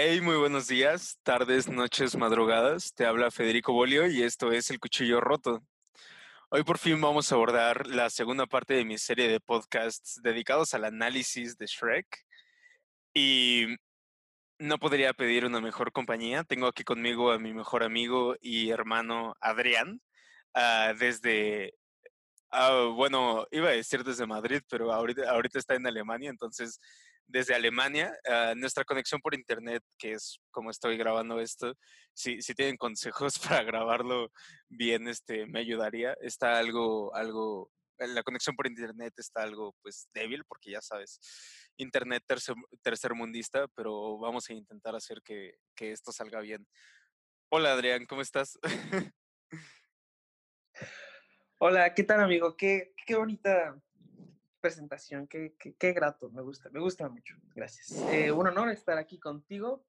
Hey, muy buenos días, tardes, noches, madrugadas. Te habla Federico Bolio y esto es El Cuchillo Roto. Hoy por fin vamos a abordar la segunda parte de mi serie de podcasts dedicados al análisis de Shrek. Y no podría pedir una mejor compañía. Tengo aquí conmigo a mi mejor amigo y hermano Adrián, ah, desde, ah, bueno, iba a decir desde Madrid, pero ahorita, ahorita está en Alemania, entonces desde Alemania. Ah, nuestra conexión por internet, que es como estoy grabando esto, si, si tienen consejos para grabarlo bien, este, me ayudaría. Está algo, algo, la conexión por internet está algo, pues, débil, porque ya sabes, internet tercer, tercermundista, pero vamos a intentar hacer que, que esto salga bien. Hola Adrián, ¿cómo estás? Hola, ¿qué tal amigo? Qué, qué bonita presentación, qué, qué, qué, grato, me gusta, me gusta mucho, gracias. Eh, un honor estar aquí contigo,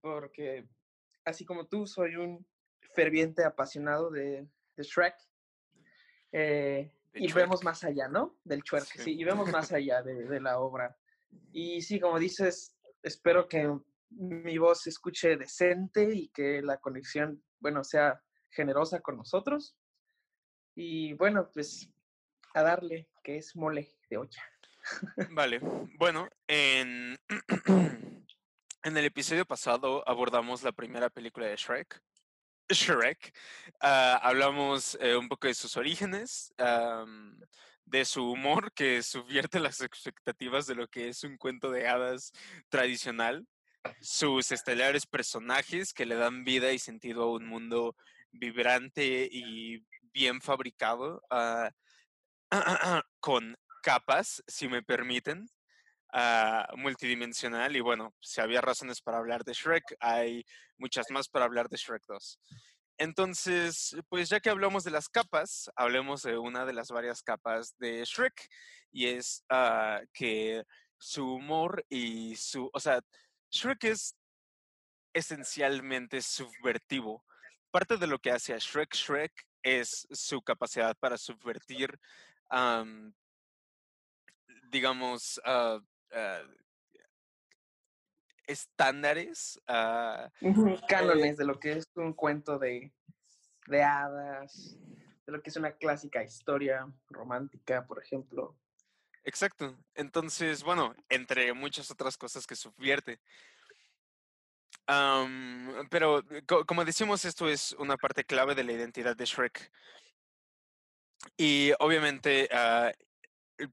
porque así como tú, soy un ferviente apasionado de, de Shrek. Eh, y Shrek. vemos más allá, ¿no? Del Shrek, sí. sí, y vemos más allá de, de, la obra. Y sí, como dices, espero que mi voz se escuche decente y que la conexión, bueno, sea generosa con nosotros. Y bueno, pues a darle, que es mole de olla. Vale, bueno, en, en el episodio pasado abordamos la primera película de Shrek. Shrek. Uh, hablamos eh, un poco de sus orígenes, de su humor que subvierte las expectativas de lo que es un cuento de hadas tradicional, sus estelares personajes que le dan vida y sentido a un mundo vibrante y bien fabricado. Uh, con capas, si me permiten, uh, multidimensional. Y bueno, si había razones para hablar de Shrek, hay muchas más para hablar de Shrek 2. Entonces, pues ya que hablamos de las capas, hablemos de una de las varias capas de Shrek, y es uh, que su humor y su, o sea, Shrek es esencialmente subvertivo. Parte de lo que hace a Shrek Shrek es su capacidad para subvertir um, digamos, uh, uh, estándares. Uh, Cánones de lo que es un cuento de, de hadas, de lo que es una clásica historia romántica, por ejemplo. Exacto. Entonces, bueno, entre muchas otras cosas que subvierte. Um, pero, co como decimos, esto es una parte clave de la identidad de Shrek. Y obviamente uh,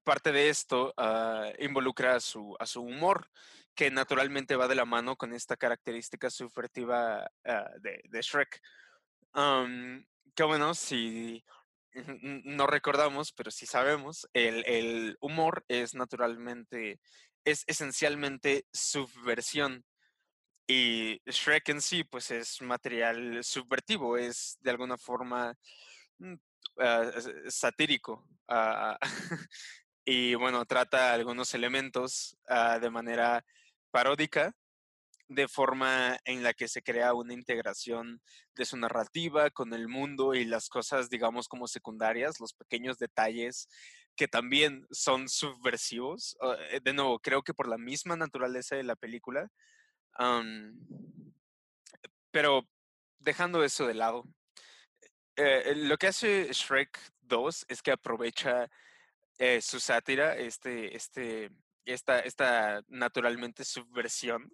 parte de esto uh, involucra a su, a su humor, que naturalmente va de la mano con esta característica subvertiva uh, de, Shrek. Que bueno, si no recordamos, pero si sabemos, el, el humor es naturalmente, es esencialmente subversión. Y Shrek en sí, pues es material subvertivo, es de alguna forma mm, uh, satírico uh, y bueno, trata algunos elementos uh, de manera paródica, de forma en la que se crea una integración de su narrativa con el mundo y las cosas, digamos, como secundarias, los pequeños detalles que también son subversivos. de nuevo, creo que por la misma naturaleza de la película. Pero dejando eso de lado, eh, lo que hace Shrek 2 es que aprovecha eh, su sátira, este, este, esta, esta naturalmente subversión,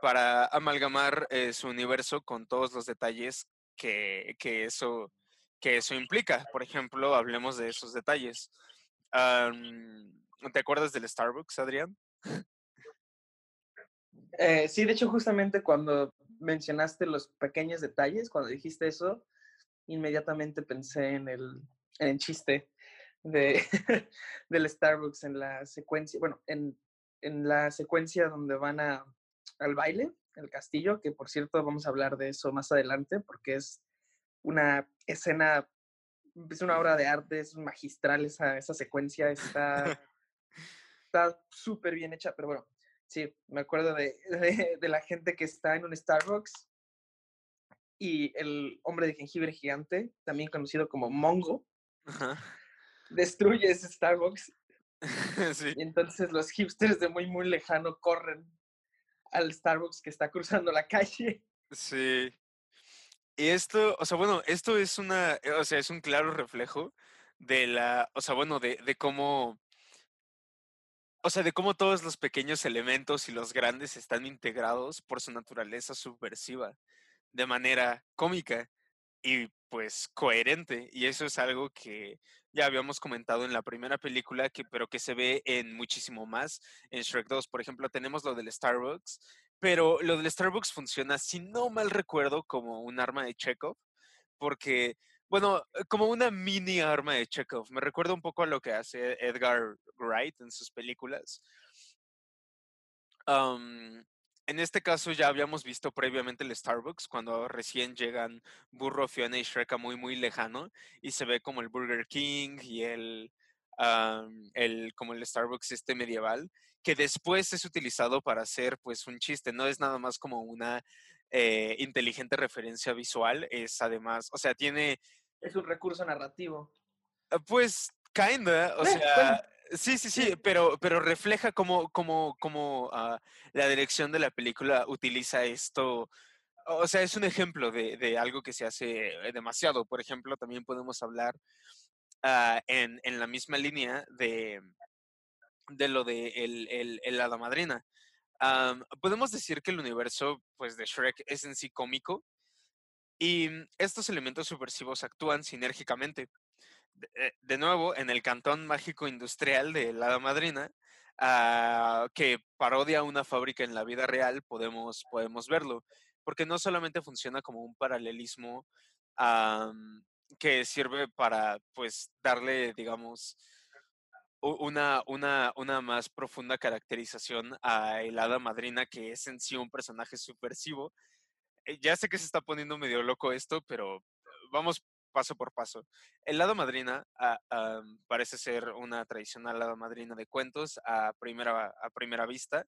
para amalgamar eh, su universo con todos los detalles que, que, eso, que eso implica. Por ejemplo, hablemos de esos detalles. ¿Te acuerdas del Starbucks, Adrián? Eh, sí, de hecho, justamente cuando mencionaste los pequeños detalles, cuando dijiste eso, inmediatamente pensé en el, en el chiste de, del Starbucks en la secuencia, bueno, en, en la secuencia donde van a, al baile, el castillo, que por cierto vamos a hablar de eso más adelante porque es una escena, es una obra de arte, es magistral esa, esa secuencia, está está súper bien hecha, pero bueno, sí, me acuerdo de, de, de, la gente que está en un Starbucks y el hombre de jengibre gigante, también conocido como Mongo, Ajá. destruye ese Starbucks. sí. Y entonces los hipsters de muy, muy lejano corren al Starbucks que está cruzando la calle. Sí. Y esto, o sea, bueno, esto es una, eh, o sea, es un claro reflejo de la, o sea, bueno, de, de cómo, o sea, de cómo todos los pequeños elementos y los grandes están integrados por su naturaleza subversiva, de manera cómica y pues coherente. Y eso es algo que ya habíamos comentado en la primera película, que, pero que se ve en muchísimo más en Shrek 2. Por ejemplo, tenemos lo del Starbucks, pero lo del Starbucks funciona, si no mal recuerdo, como un arma de Chekhov, porque, bueno, como una mini arma de Chekhov. Me recuerda un poco a lo que hace Edgar Wright en sus películas. En este caso ya habíamos visto previamente el Starbucks cuando recién llegan Burro, Fiona y Shrek a muy muy lejano y se ve como el Burger King y el, el como el Starbucks este medieval que después es utilizado para hacer pues un chiste, no es nada más como una eh, inteligente referencia visual, es además, o sea, tiene... Es un recurso narrativo. Ah, pues, kinda, o Eh, sea, Sí, sí, sí, pero, pero refleja cómo, cómo, cómo ah, la dirección de la película utiliza esto. O sea, es un ejemplo de, de algo que se hace demasiado. Por ejemplo, también podemos hablar ah, en, en la misma línea de, de lo de el, el, el hada madrina. Podemos decir que el universo pues, de Shrek es en sí cómico y estos elementos subversivos actúan sinérgicamente de, eh, de nuevo, en el cantón mágico industrial de la Madrina, ah, que parodia una fábrica en la vida real, podemos, podemos verlo. Porque no solamente funciona como un paralelismo que sirve para, pues, darle, digamos, una, una, una más profunda caracterización a el Hada Madrina, que es en sí un personaje subversivo. Eh, Ya sé que se está poniendo medio loco esto, pero vamos paso por paso. El lado madrina ah, am, parece ser una tradicional hada madrina de cuentos a primera, a primera vista,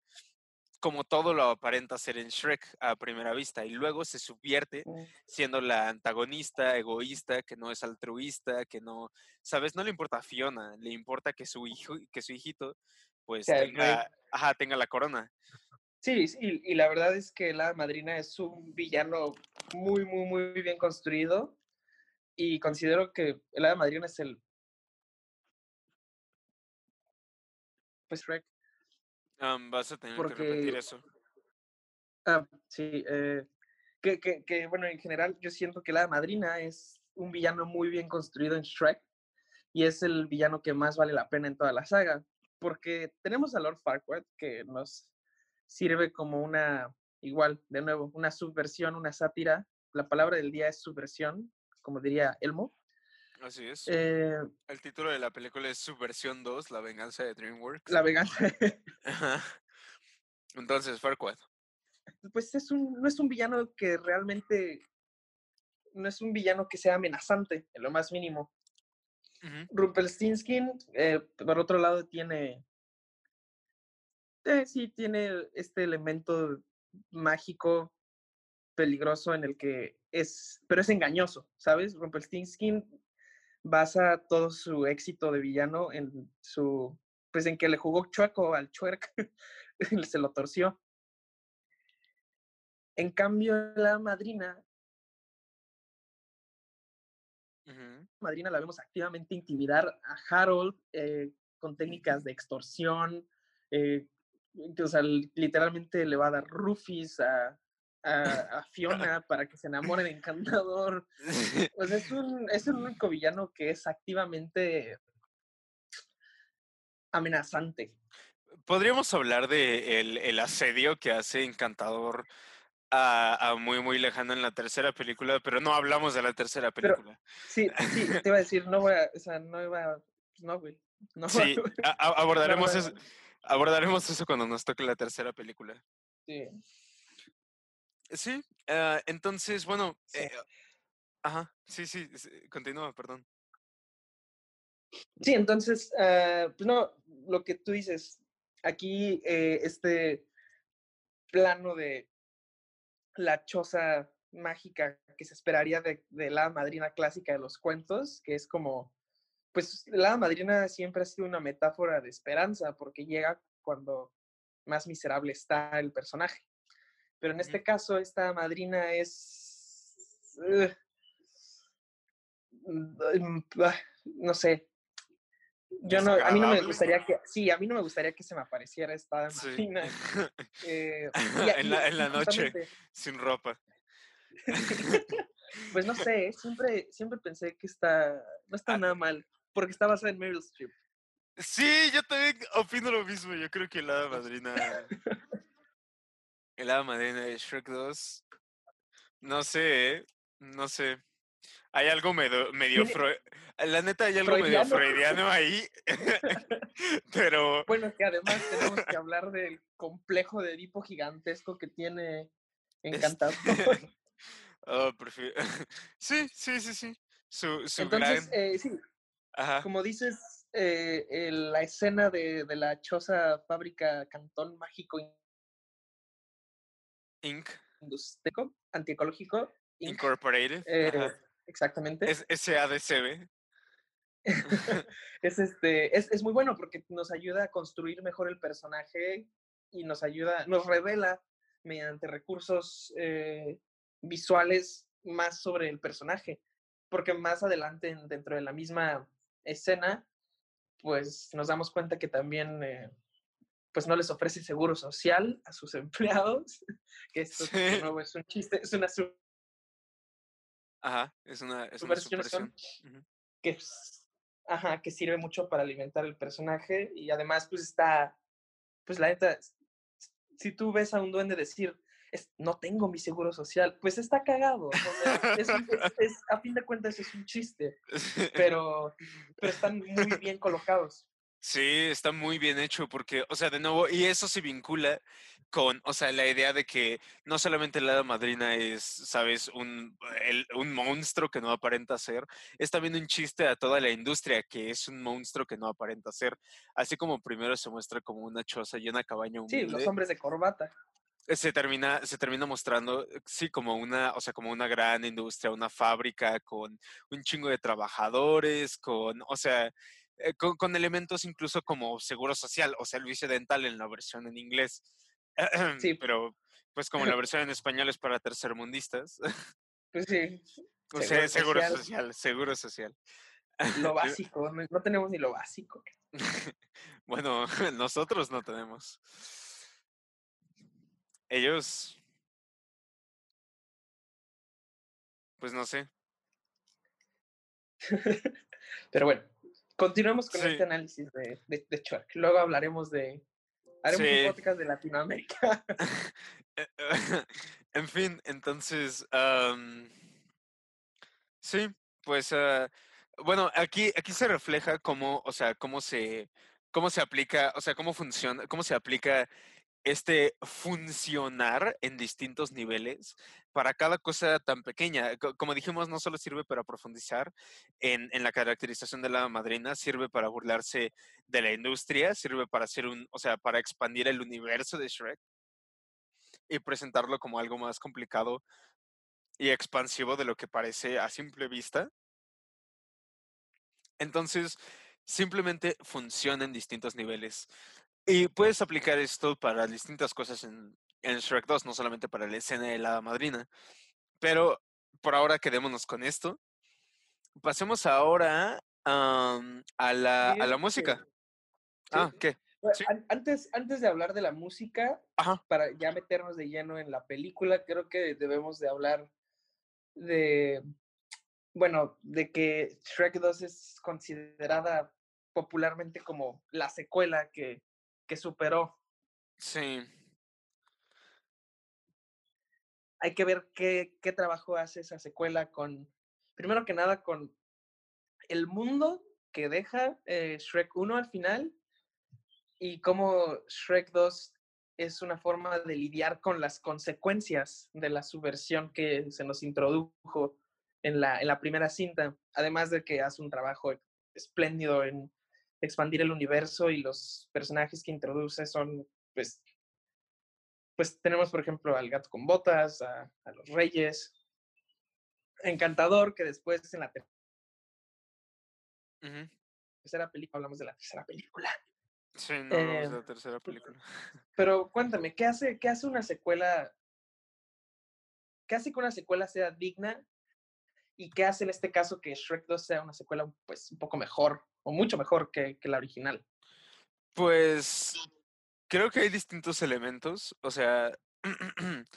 como todo lo aparenta ser en Shrek a primera vista, y luego se subvierte siendo la antagonista, egoísta, que no es altruista, que no, ¿sabes? No le importa a Fiona, le importa que su hijo, que su hijito, pues rey. tenga, ajá, tenga la corona. Sí, sí, y, la verdad es que la madrina es un villano muy, muy, muy bien construido. Y considero que el hada madrina es el. Pues Shrek. Vas a tener que repetir Porque. eso. Ah, sí. eh, que, que, que, bueno, en general, yo siento que la madrina es un villano muy bien construido en Shrek. Y es el villano que más vale la pena en toda la saga. Porque tenemos a Lord Farquaad, que nos sirve como una. Igual, de nuevo, una subversión, una sátira. La palabra del día es subversión, como diría Elmo. Así es. Eh, El título de la película es Subversión 2, La venganza de DreamWorks. la venganza. Ajá. Entonces, Farquaad. pues es un, no es un villano que realmente. No es un villano que sea amenazante, en lo más mínimo. Rumpelstiltskin, eh, por otro lado, tiene. eh, sí, tiene este elemento mágico, peligroso, en el que es. Pero es engañoso, ¿sabes? Rumpelstiltskin basa todo su éxito de villano en su. Pues en que le jugó chueco al chuerk, se lo torció. En cambio, la madrina, madrina la vemos activamente intimidar a Harold eh, con técnicas de extorsión. eh, o sea, literalmente le va a dar rufis a, a, a Fiona para que se enamore de Encantador. Pues es, un, es el único villano que es activamente amenazante. Podríamos hablar de el, el asedio que hace Encantador a, a muy, muy lejano en la tercera película, pero no hablamos de la tercera Pero- película. Sí, sí, te iba a decir, no voy a, o sea, no iba a, pues no, güey. No, Sí, a- abordaremos, no, eso, abordaremos eso cuando nos toque la tercera película. sí, Sí, ah, entonces, bueno, Sí. eh, ajá, sí, sí, sí, continúa, perdón. Sí, entonces, ah, pues no, lo que tú dices, aquí eh, este plano de la choza mágica que se esperaría de, de la madrina clásica de los cuentos, que es como, pues la madrina siempre ha sido una metáfora de esperanza, porque llega cuando más miserable está el personaje. Pero en este caso, esta madrina es... Mm, ah, no sé. Yo no, a mí no me gustaría que, sí, a mí no me gustaría que se me apareciera esta madrina. Eh, en, la, noche, sin ropa. pues no sé, siempre, siempre pensé que está, no está ah. nada mal, porque está basada en Meryl Streep. Sí, yo también opino lo mismo. Yo creo que hada madrina. El hada madrina de Shrek 2. No sé, ¿eh? No sé. Hay algo medio, medio La neta, hay algo medio freudiano ahí. pero. Bueno, que además tenemos que hablar del complejo de Edipo gigantesco que tiene Encantado. oh, prefiero... sí, sí, sí, sí. Su, su Entonces, eh, sí. Ajá. Como dices, eh, la escena de, la choza fábrica Cantón Mágico Inc. antiecológico. Incorporated. Eh, exactamente. Es SADCB. es, este, es, es, muy bueno porque nos ayuda a construir mejor el personaje y nos ayuda, nos revela mediante recursos eh, visuales más sobre el personaje. Porque más adelante, dentro de la misma escena, pues nos damos cuenta que también eh, pues no les ofrece seguro social a sus empleados, que esto de nuevo es un chiste, es una Ajá, es una, es una que, ajá, que sirve mucho para alimentar el personaje y además pues está, pues la neta, si tú ves a un duende decir, no tengo mi seguro social, pues está cagado. a fin de cuentas es un chiste, pero, pero están muy bien colocados. Sí, está muy bien hecho porque, o sea, de nuevo, y eso se vincula con, o sea, la idea de que no solamente la madrina es, sabes, un, un monstruo que no aparenta ser, es también un chiste a toda la industria que es un monstruo que no aparenta ser. Así como primero se muestra como una choza y una cabaña humilde. Sí, los hombres de corbata se termina, se termina mostrando, eh, sí, como una, o sea, como una gran industria, una fábrica con un chingo de trabajadores, con, o sea, eh, con, elementos incluso como seguro social o servicio dental en la versión en inglés. Sí. Pero, pues como la versión en español es para tercermundistas. Pues sí. O sea, seguro social, seguro social. Lo básico, no tenemos ni lo básico. bueno, nosotros no tenemos ellos, pues no sé. Pero bueno, continuemos con este análisis de, de, de Luego hablaremos de. Haremos un podcast de Latinoamérica. Eh, en fin, entonces. sí, pues. Ah, bueno, aquí, aquí se refleja cómo, o sea, cómo se, cómo se aplica, o sea, cómo funciona, cómo se aplica este funcionar en distintos niveles para cada cosa tan pequeña. Como dijimos, no solo sirve para profundizar en, la caracterización de la madrina, sirve para burlarse de la industria, sirve para hacer un, o sea, para expandir el universo de Shrek y presentarlo como algo más complicado y expansivo de lo que parece a simple vista. Entonces, simplemente funciona en distintos niveles. Y puedes aplicar esto para distintas cosas en, en Shrek 2, no solamente para la escena de la madrina. Pero por ahora quedémonos con esto. Pasemos ahora a, la, a la música. Ah, ¿qué? Antes, antes de hablar de la música, para ya meternos de lleno en la película, creo que debemos de hablar de, bueno, de que Shrek 2 es considerada popularmente como la secuela que que superó. Sí. Hay que ver qué, qué trabajo hace esa secuela con, primero que nada, con el mundo que deja eh, Shrek 1 al final y cómo Shrek 2 es una forma de lidiar con las consecuencias de la subversión que se nos introdujo en la, en la primera cinta, además de que hace un trabajo espléndido en expandir el universo y los personajes que introduce son, pues, pues tenemos, por ejemplo, al gato con botas, a, los reyes, Encantador, que después en la tercera película, hablamos de la tercera película, Sí, no, no es Eh, la tercera película. Pero cuéntame, ¿qué hace, qué hace una secuela? ¿Qué hace que una secuela sea digna? ¿Y qué hace en este caso que Shrek 2 sea una secuela pues un poco mejor o mucho mejor que, que la original? Pues creo que hay distintos elementos. O sea,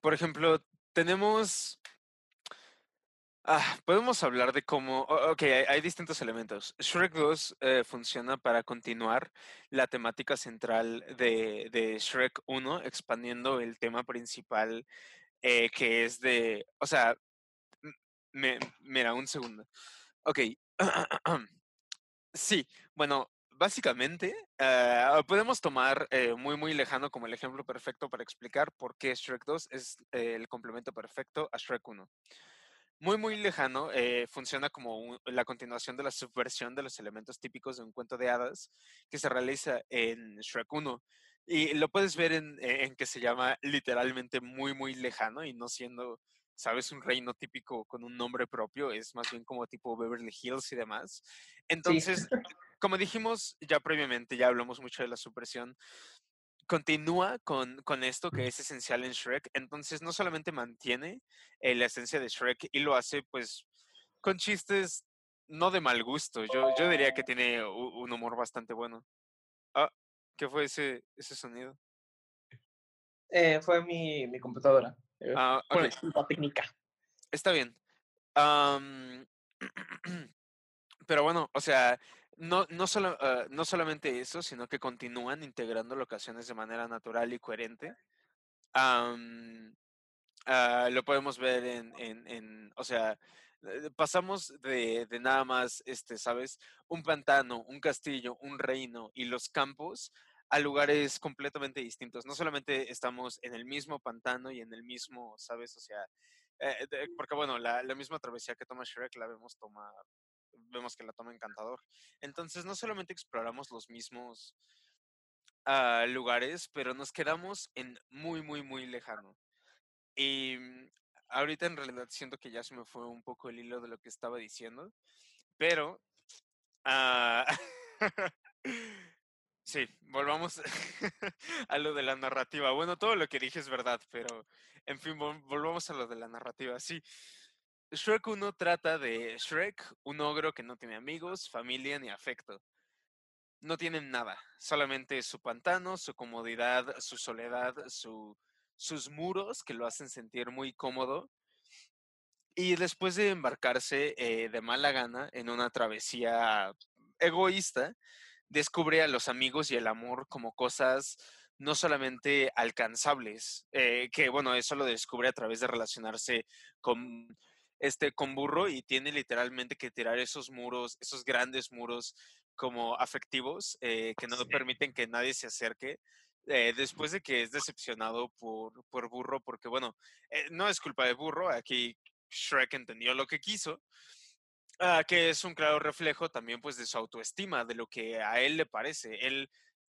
por ejemplo, tenemos. Ah, podemos hablar de cómo. Ok, hay, distintos elementos. Shrek 2 eh, funciona para continuar la temática central de, de Shrek 1, expandiendo el tema principal eh, que es de. O sea, mira, un segundo. Ok. Sí, bueno, básicamente ah, podemos tomar eh, muy, muy lejano como el ejemplo perfecto para explicar por qué Shrek 2 es eh, el complemento perfecto a Shrek 1. Muy, muy lejano, eh, funciona como la continuación de la subversión de los elementos típicos de un cuento de hadas que se realiza en Shrek 1. Y lo puedes ver en que se llama literalmente muy, muy lejano y no siendo, sabes, un reino típico con un nombre propio, es más bien como tipo Beverly Hills y demás. Sí, Entonces, como dijimos ya previamente, ya hablamos mucho de la supresión, continúa con, con esto que es esencial en Shrek. Entonces, no solamente mantiene eh, la esencia de Shrek y lo hace, pues, con chistes no de mal gusto. Yo, yo diría que tiene un humor bastante bueno. Ah, ¿qué fue ese, ese sonido? eh, fue mi, mi computadora. Eh, Ah, Una ok, disculpa técnica. está bien. Am, pero bueno, o sea, no, no, solo, ah, no solamente eso, sino que continúan integrando locaciones de manera natural y coherente. Am, ah, lo podemos ver en, en, en, o sea, eh, pasamos de, de nada más, este, ¿sabes? Un pantano, un castillo, un reino y los campos a lugares completamente distintos. No solamente estamos en el mismo pantano y en el mismo, ¿sabes? O sea, eh, de- porque bueno, la, la misma travesía que toma Shrek la vemos toma, vemos que la toma Encantador. Entonces, no solamente exploramos los mismos ah, lugares, pero nos quedamos en muy, muy, muy lejano. Y mm, ahorita en realidad siento que ya se me fue un poco el hilo de lo que estaba diciendo, pero ah, sí, volvamos a lo de la narrativa. Bueno, todo lo que dije es verdad, pero en fin, vol- volvamos a lo de la narrativa. Sí, Shrek 1 trata de Shrek, un ogro que no tiene amigos, familia ni afecto. No tienen nada, solamente su pantano, su comodidad, su soledad, su, sus muros que lo hacen sentir muy cómodo. Y después de embarcarse eh, de mala gana en una travesía egoísta, descubre a los amigos y el amor como cosas no solamente alcanzables, eh, que bueno, eso lo descubre a través de relacionarse con este con Burro y tiene literalmente que tirar esos muros, esos grandes muros como afectivos eh, que no Sí. permiten que nadie se acerque. eh, después de que es decepcionado por, por Burro, porque bueno, no es culpa de Burro, aquí Shrek entendió lo que quiso, ah, que es un claro reflejo también pues de su autoestima, de lo que a él le parece. Él,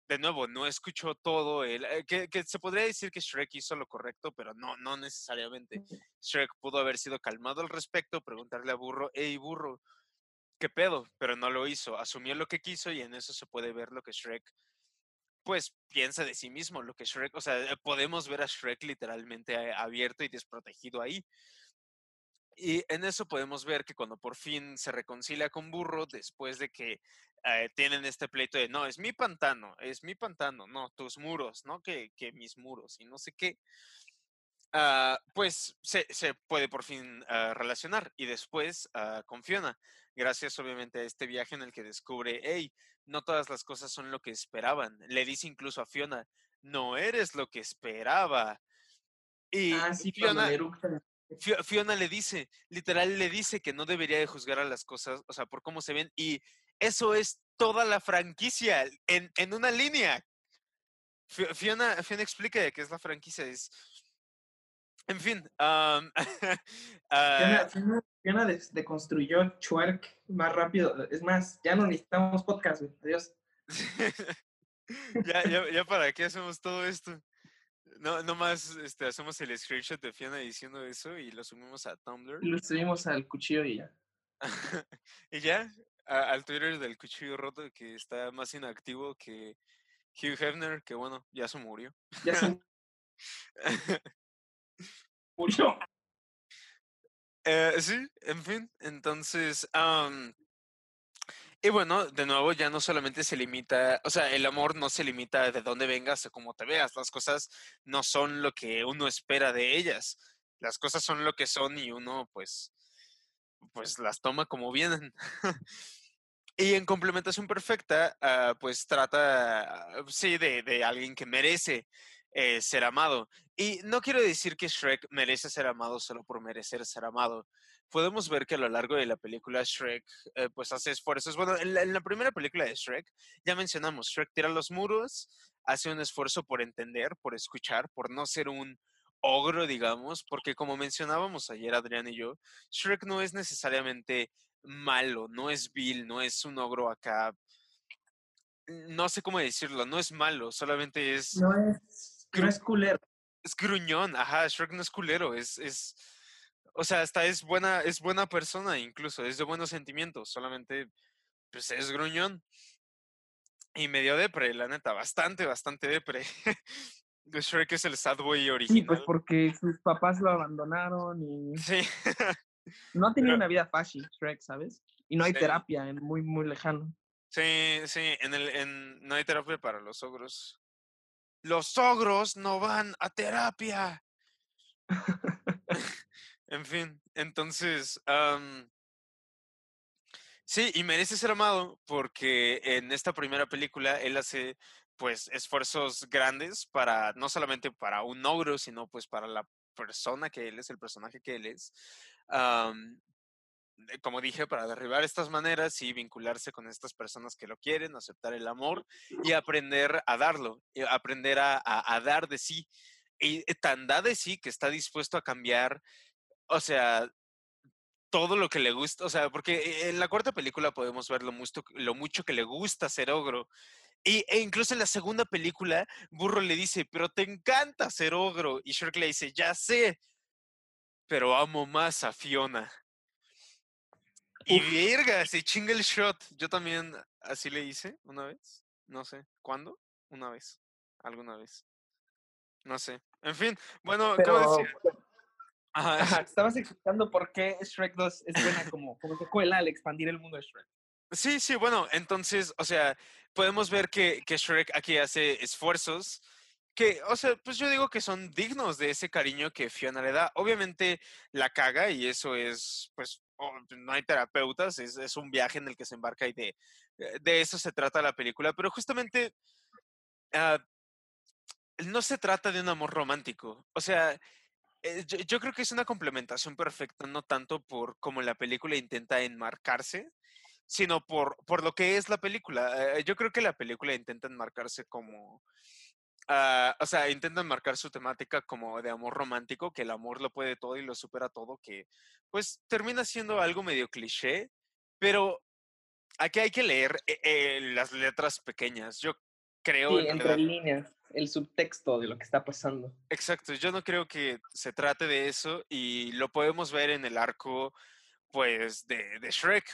de nuevo, no escuchó todo, él, eh, que, que se podría decir que Shrek hizo lo correcto, pero no, no necesariamente. Shrek pudo haber sido calmado al respecto, preguntarle a Burro, hey Burro, ¿qué pedo? Pero no lo hizo, asumió lo que quiso y en eso se puede ver lo que Shrek pues piensa de sí mismo, lo que Shrek, o sea, eh, podemos ver a Shrek literalmente eh, abierto y desprotegido ahí. Y en eso podemos ver que cuando por fin se reconcilia con Burro, después de que eh, tienen este pleito de, no, es mi pantano, es mi pantano, no, tus muros, no que, que mis muros y no sé qué, ah, pues se, se puede por fin ah, relacionar y después ah, con Fiona, gracias obviamente a este viaje en el que descubre, hey, no todas las cosas son lo que esperaban. Le dice incluso a Fiona, no eres lo que esperaba. Y Ah, sí, Fiona, Fiona le dice, literal le dice que no debería de juzgar a las cosas, o sea, por cómo se ven. Y eso es toda la franquicia en, en una línea. Fi- Fiona, Fiona explica de qué es la franquicia. Es, en fin, ah, Fiona, des- deconstruyó Chuark más rápido. Es más, ya no necesitamos podcast, güey. Adiós. ya, ya, ya para qué hacemos todo esto. No, nomás este, hacemos el screenshot de Fiona diciendo eso y lo subimos a Tumblr. Y lo subimos al cuchillo y ya. y ya, al Twitter del cuchillo roto que está más inactivo que Hugh Hefner, que bueno, ya se murió. Ya se murió. Eh, sí, en fin, entonces, y bueno, de nuevo, ya no solamente se limita, o sea, el amor no se limita de dónde vengas o cómo te veas, las cosas no son lo que uno espera de ellas, las cosas son lo que son y uno pues, pues las toma como vienen. y en complementación perfecta, ah, pues trata, sí, de, de alguien que merece eh, ser amado. Y no quiero decir que Shrek merece ser amado solo por merecer ser amado podemos ver que a lo largo de la película Shrek eh, pues hace esfuerzos. Bueno, en la, en la, primera película de Shrek ya mencionamos, Shrek tira los muros, hace un esfuerzo por entender, por escuchar, por no ser un ogro, digamos, porque como mencionábamos ayer Adrián y yo, Shrek no es necesariamente malo, no es vil, no es un ogro acá. No sé cómo decirlo, no es malo, solamente es... No es, no es culero. Es gruñón, ajá, Shrek no es culero, es, es, o sea, hasta es buena, es buena persona incluso, es de buenos sentimientos, solamente pues es gruñón. Y medio depre, la neta, bastante, bastante depre. Shrek es el sad boy original. Sí, pues porque sus papás lo abandonaron y... Sí. no ha tenido una vida fácil, Shrek, ¿sabes? Y no hay terapia en muy, muy lejano. Sí, sí, en el, en, no hay terapia para los ogros. Los ogros no van a terapia. En fin, entonces, sí, y merece ser amado porque en esta primera película él hace pues esfuerzos grandes para, no solamente para un ogro, sino pues para la persona que él es, el personaje que él es. como dije, para derribar estas maneras y vincularse con estas personas que lo quieren, aceptar el amor y aprender a darlo, y aprender a, a dar de sí. Y tan da de sí que está dispuesto a cambiar o sea, todo lo que le gusta, o sea, porque en la cuarta película podemos ver lo mucho, lo mucho que le gusta ser ogro. Y, e incluso en la segunda película, Burro le dice, pero te encanta ser ogro. Y Shrek le dice, ya sé, pero amo más a Fiona. Y verga, se chinga el shot. Yo también así le hice una vez. No sé, ¿cuándo? Una vez. Alguna vez. No sé. En fin, bueno, ¿cómo decía? Ajá. Estabas explicando por qué Shrek 2 es buena como, como secuela al expandir el mundo de Shrek. Sí, sí, bueno, entonces, o sea, podemos ver que, que Shrek aquí hace esfuerzos que, o sea, pues yo digo que son dignos de ese cariño que Fiona le da. Obviamente la caga y eso es, pues, no hay terapeutas, es, es, un viaje en el que se embarca y de, eh, de eso se trata la película, pero justamente uh, no se trata de un amor romántico. O sea, eh, yo, creo que es una complementación perfecta, no tanto por cómo la película intenta enmarcarse, sino por, por lo que es la película. Eh, yo creo que la película intenta enmarcarse como, ah, o sea, intenta enmarcar su temática como de amor romántico, que el amor lo puede todo y lo supera todo, que pues termina siendo algo medio cliché, pero aquí hay que leer eh, las letras pequeñas. Yo creo... Sí, entre líneas el subtexto de lo que está pasando. Exacto, yo no creo que se trate de eso y lo podemos ver en el arco, pues, de, Shrek,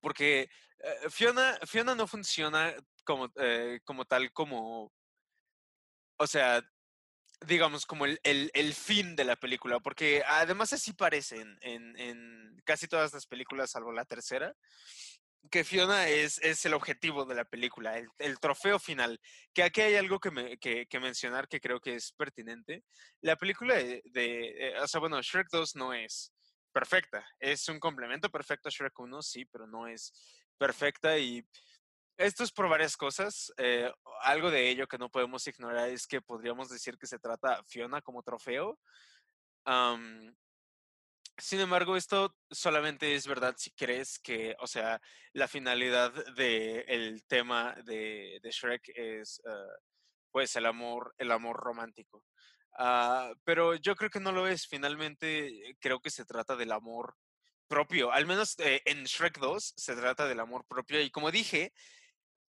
porque eh, Fiona, Fiona no funciona como, eh, como tal, como, o sea, digamos, como el, el, el, fin de la película, porque además así parece en, en, en casi todas las películas, salvo la tercera que Fiona es, es el objetivo de la película, el, trofeo final. Que aquí hay algo que, que, mencionar que creo que es pertinente. La película de, de, eh, o sea, bueno, Shrek 2 no es perfecta, es un complemento perfecto a Shrek 1, sí, pero no es perfecta y esto es por varias cosas. Eh, algo de ello que no podemos ignorar es que podríamos decir que se trata Fiona como trofeo. Sin embargo, esto solamente es verdad si crees que, o sea, la finalidad del tema de, Shrek es, uh, pues, el amor, el amor romántico. Uh, pero yo creo que no lo es. Finalmente, creo que se trata del amor propio. Al menos eh, en Shrek 2 se trata del amor propio. Y como dije,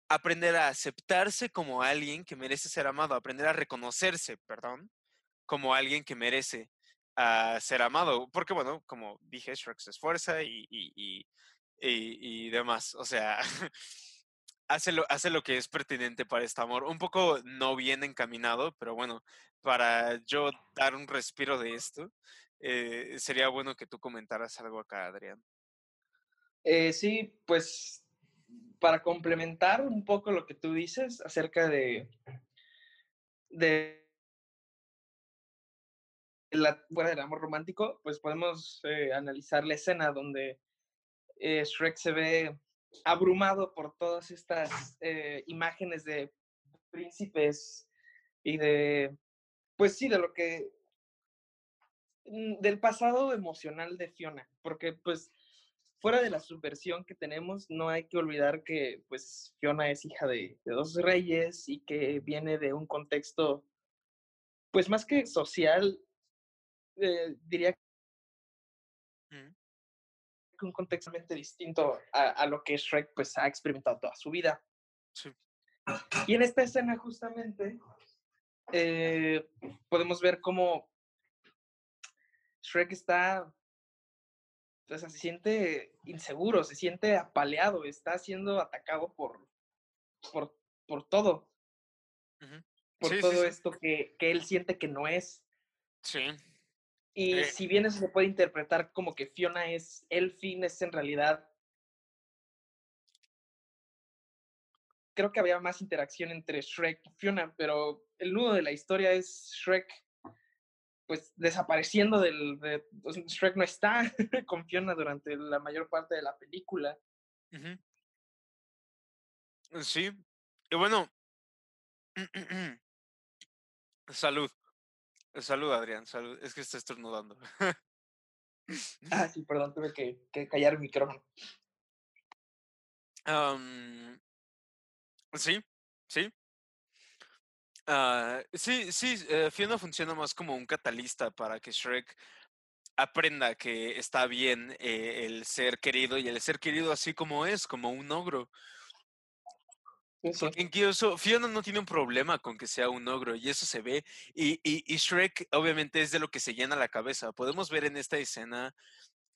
aprender a aceptarse como alguien que merece ser amado, aprender a reconocerse, perdón, como alguien que merece a ser amado. Porque, bueno, como dije, Shrek se esfuerza y, y, y, y demás. O sea, hace lo, lo que es pertinente para este amor. Un poco no bien encaminado, pero bueno, para yo dar un respiro de esto, eh, sería bueno que tú comentaras algo acá, Adrián. Eh, sí, pues para complementar un poco lo que tú dices acerca de, de la del amor romántico, pues podemos eh, analizar la escena donde Shrek se ve abrumado por todas estas eh, imágenes de príncipes y de, pues sí, de lo que, mm, del pasado emocional de Fiona, porque pues fuera de la subversión que tenemos, no hay que olvidar que pues Fiona es hija de, dos reyes y que viene de un contexto, pues más que social, eh, diría un contexto distinto a, lo que Shrek pues ha experimentado toda su vida. Y en esta escena justamente eh, podemos ver cómo Shrek está, pues, se siente inseguro, se siente apaleado, está siendo atacado por, por, por todo. Por todo esto que, que él siente que no es. Sí. Y eh si bien eso se puede interpretar como que Fiona es el fin, es en realidad. Creo que había más interacción entre Shrek y Fiona, pero el nudo de la historia es Shrek, pues desapareciendo del. De, Shrek no está con Fiona durante la mayor parte de la película. Sí. Y bueno. Salud. Salud, Adrián, salud. Es que está estornudando. ah, sí, perdón, tuve que, callar el micrófono. sí, sí. Uh, sí, sí, eh, Fiona funciona más como un catalista para que Shrek aprenda que está bien eh, el ser querido y el ser querido así como es, como un ogro. Porque incluso Fiona no tiene un problema con que sea un ogro y eso se ve. Y, y, Shrek obviamente es de lo que se llena la cabeza. Podemos ver en esta escena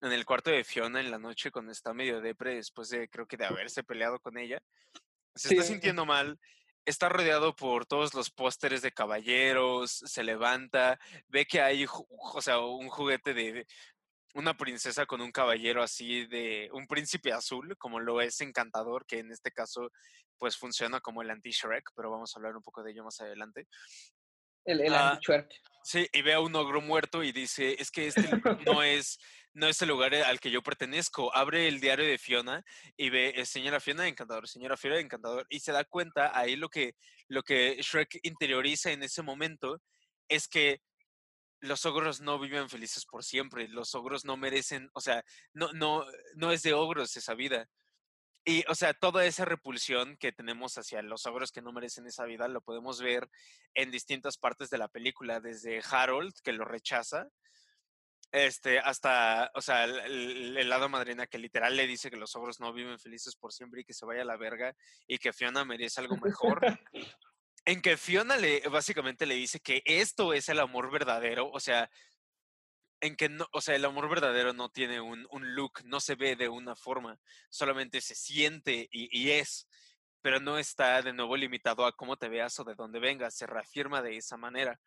en el cuarto de Fiona en la noche cuando está medio depre después de creo que de haberse peleado con ella. Se está sintiendo mal. Está rodeado por todos los pósteres de caballeros, se levanta, ve que hay, o sea, un juguete de, una princesa con un caballero así de un príncipe azul, como lo es Encantador, que en este caso pues funciona como el anti-Shrek, pero vamos a hablar un poco de ello más adelante. El, el ah, anti-Shrek. Sí, y ve a un ogro muerto y dice, es que este no es, no es el lugar al que yo pertenezco. Abre el diario de Fiona y ve, eh, señora Fiona, encantador, señora Fiona, encantador, y se da cuenta ahí lo que, lo que Shrek interioriza en ese momento es que los ogros no viven felices por siempre, los ogros no merecen, o sea, no, no, no es de ogros esa vida. Y, o sea, toda esa repulsión que tenemos hacia los ogros que no merecen esa vida lo podemos ver en distintas partes de la película, desde Harold, que lo rechaza, este, hasta, o sea, el, el, lado madrina que literal le dice que los ogros no viven felices por siempre y que se vaya a la verga y que Fiona merece algo mejor. en que Fiona le básicamente le dice que esto es el amor verdadero, o sea, en que no, o sea, el amor verdadero no tiene un, un look, no se ve de una forma, solamente se siente y, es, pero no está de nuevo limitado a cómo te veas o de dónde vengas, se reafirma de esa manera.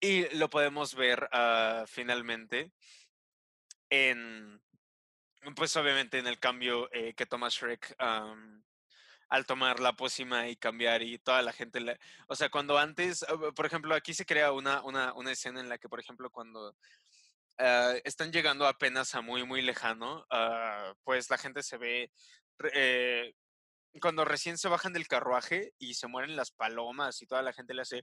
y lo podemos ver uh, finalmente en, pues obviamente en el cambio eh, que toma Shrek al tomar la pócima y cambiar y toda la gente, o sea, cuando antes, ah, por ejemplo, aquí se crea una, una, una escena en la que, por ejemplo, cuando ah, están llegando apenas a muy, muy lejano, uh, pues la gente se ve, eh, cuando recién se bajan del carruaje y se mueren las palomas y toda la gente le hace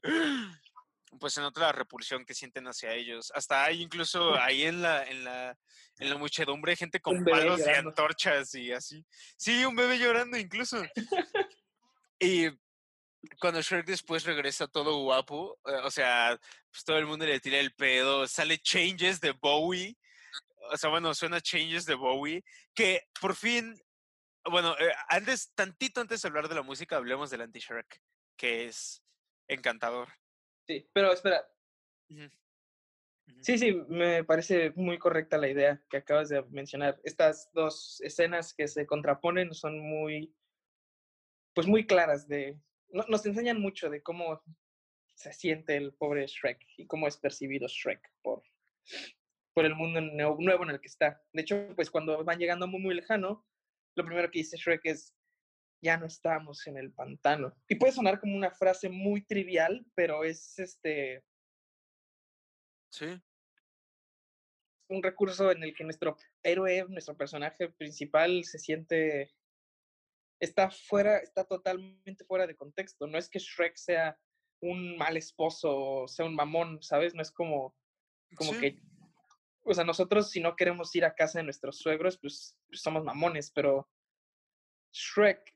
pues se nota la repulsión que sienten hacia ellos. Hasta hay incluso ahí en la, en la, en la muchedumbre gente con palos y antorchas y así. Sí, un bebé llorando incluso. y cuando Shrek después regresa todo guapo, eh, o sea, pues todo el mundo le tira el pedo, sale Changes de Bowie. O sea, bueno, suena Changes de Bowie, que por fin, bueno, eh, antes, tantito antes de hablar de la música, hablemos del anti-Shrek, que es encantador. Sí, pero espera. Sí, sí, me parece muy correcta la idea que acabas de mencionar. Estas dos escenas que se contraponen son muy, pues muy claras de, nos enseñan mucho de cómo se siente el pobre Shrek y cómo es percibido Shrek por, por el mundo nuevo en el que está. De hecho, pues cuando van llegando muy, muy lejano, lo primero que dice Shrek es, ya no estamos en el pantano. Y puede sonar como una frase muy trivial, pero es este... Sí. Un recurso en el que nuestro héroe, nuestro personaje principal se siente... Está fuera, está totalmente fuera de contexto. No es que Shrek sea un mal esposo o sea un mamón, ¿sabes? No es como, como que o sea, nosotros si no queremos ir a casa de nuestros suegros, pues, pues somos mamones, pero Shrek,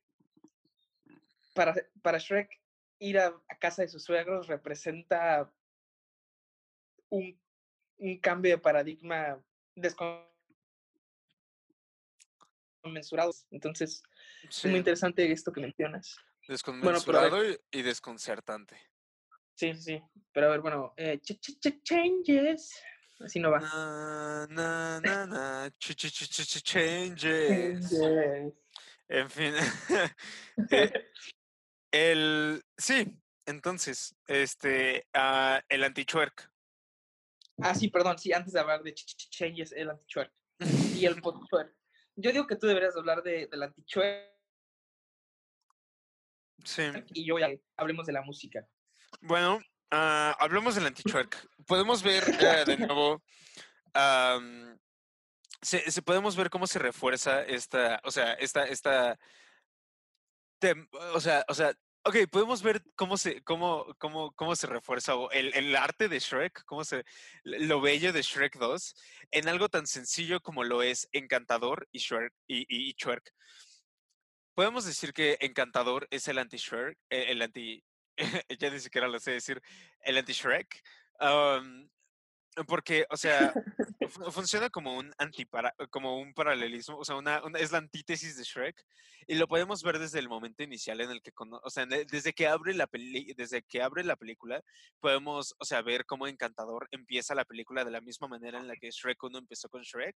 para, para Shrek, ir a, casa de sus suegros representa un, un cambio de paradigma desconmensurado. Entonces, es muy interesante esto que mencionas. Desconmensurado y desconcertante. Sí, sí, pero a ver, bueno, eh, changes. Así no va. Na, na, na, changes. En fin. Eh, el, sí, entonces, este, uh, el anti-twerk. Ah, sí, perdón, sí, antes de hablar de changes, el anti-twerk. y el pot-twerk. Yo digo que tú deberías hablar de, del anti-twerk. Sí. Y yo ya hablemos de la música. Bueno, uh, hablemos del anti-twerk. Podemos ver uh, de nuevo se, se, podemos ver cómo se refuerza esta, o sea, esta, esta, o sea, o sea, ok, podemos ver cómo se, cómo, cómo, cómo se refuerza el, el, arte de Shrek, cómo se, lo bello de Shrek 2, en algo tan sencillo como lo es Encantador y Shrek y, y, y Podemos decir que Encantador es el anti-Shrek, eh, el anti, ya ni siquiera lo sé decir, el anti-Shrek, porque, o sea, funciona como un antipara, como un paralelismo, o sea, una, es la antítesis de Shrek y lo podemos ver desde el momento inicial en el que, o sea, desde que abre la peli, desde que abre la película, podemos, o sea, ver cómo Encantador empieza la película de la misma manera en la que Shrek 1 empezó con Shrek.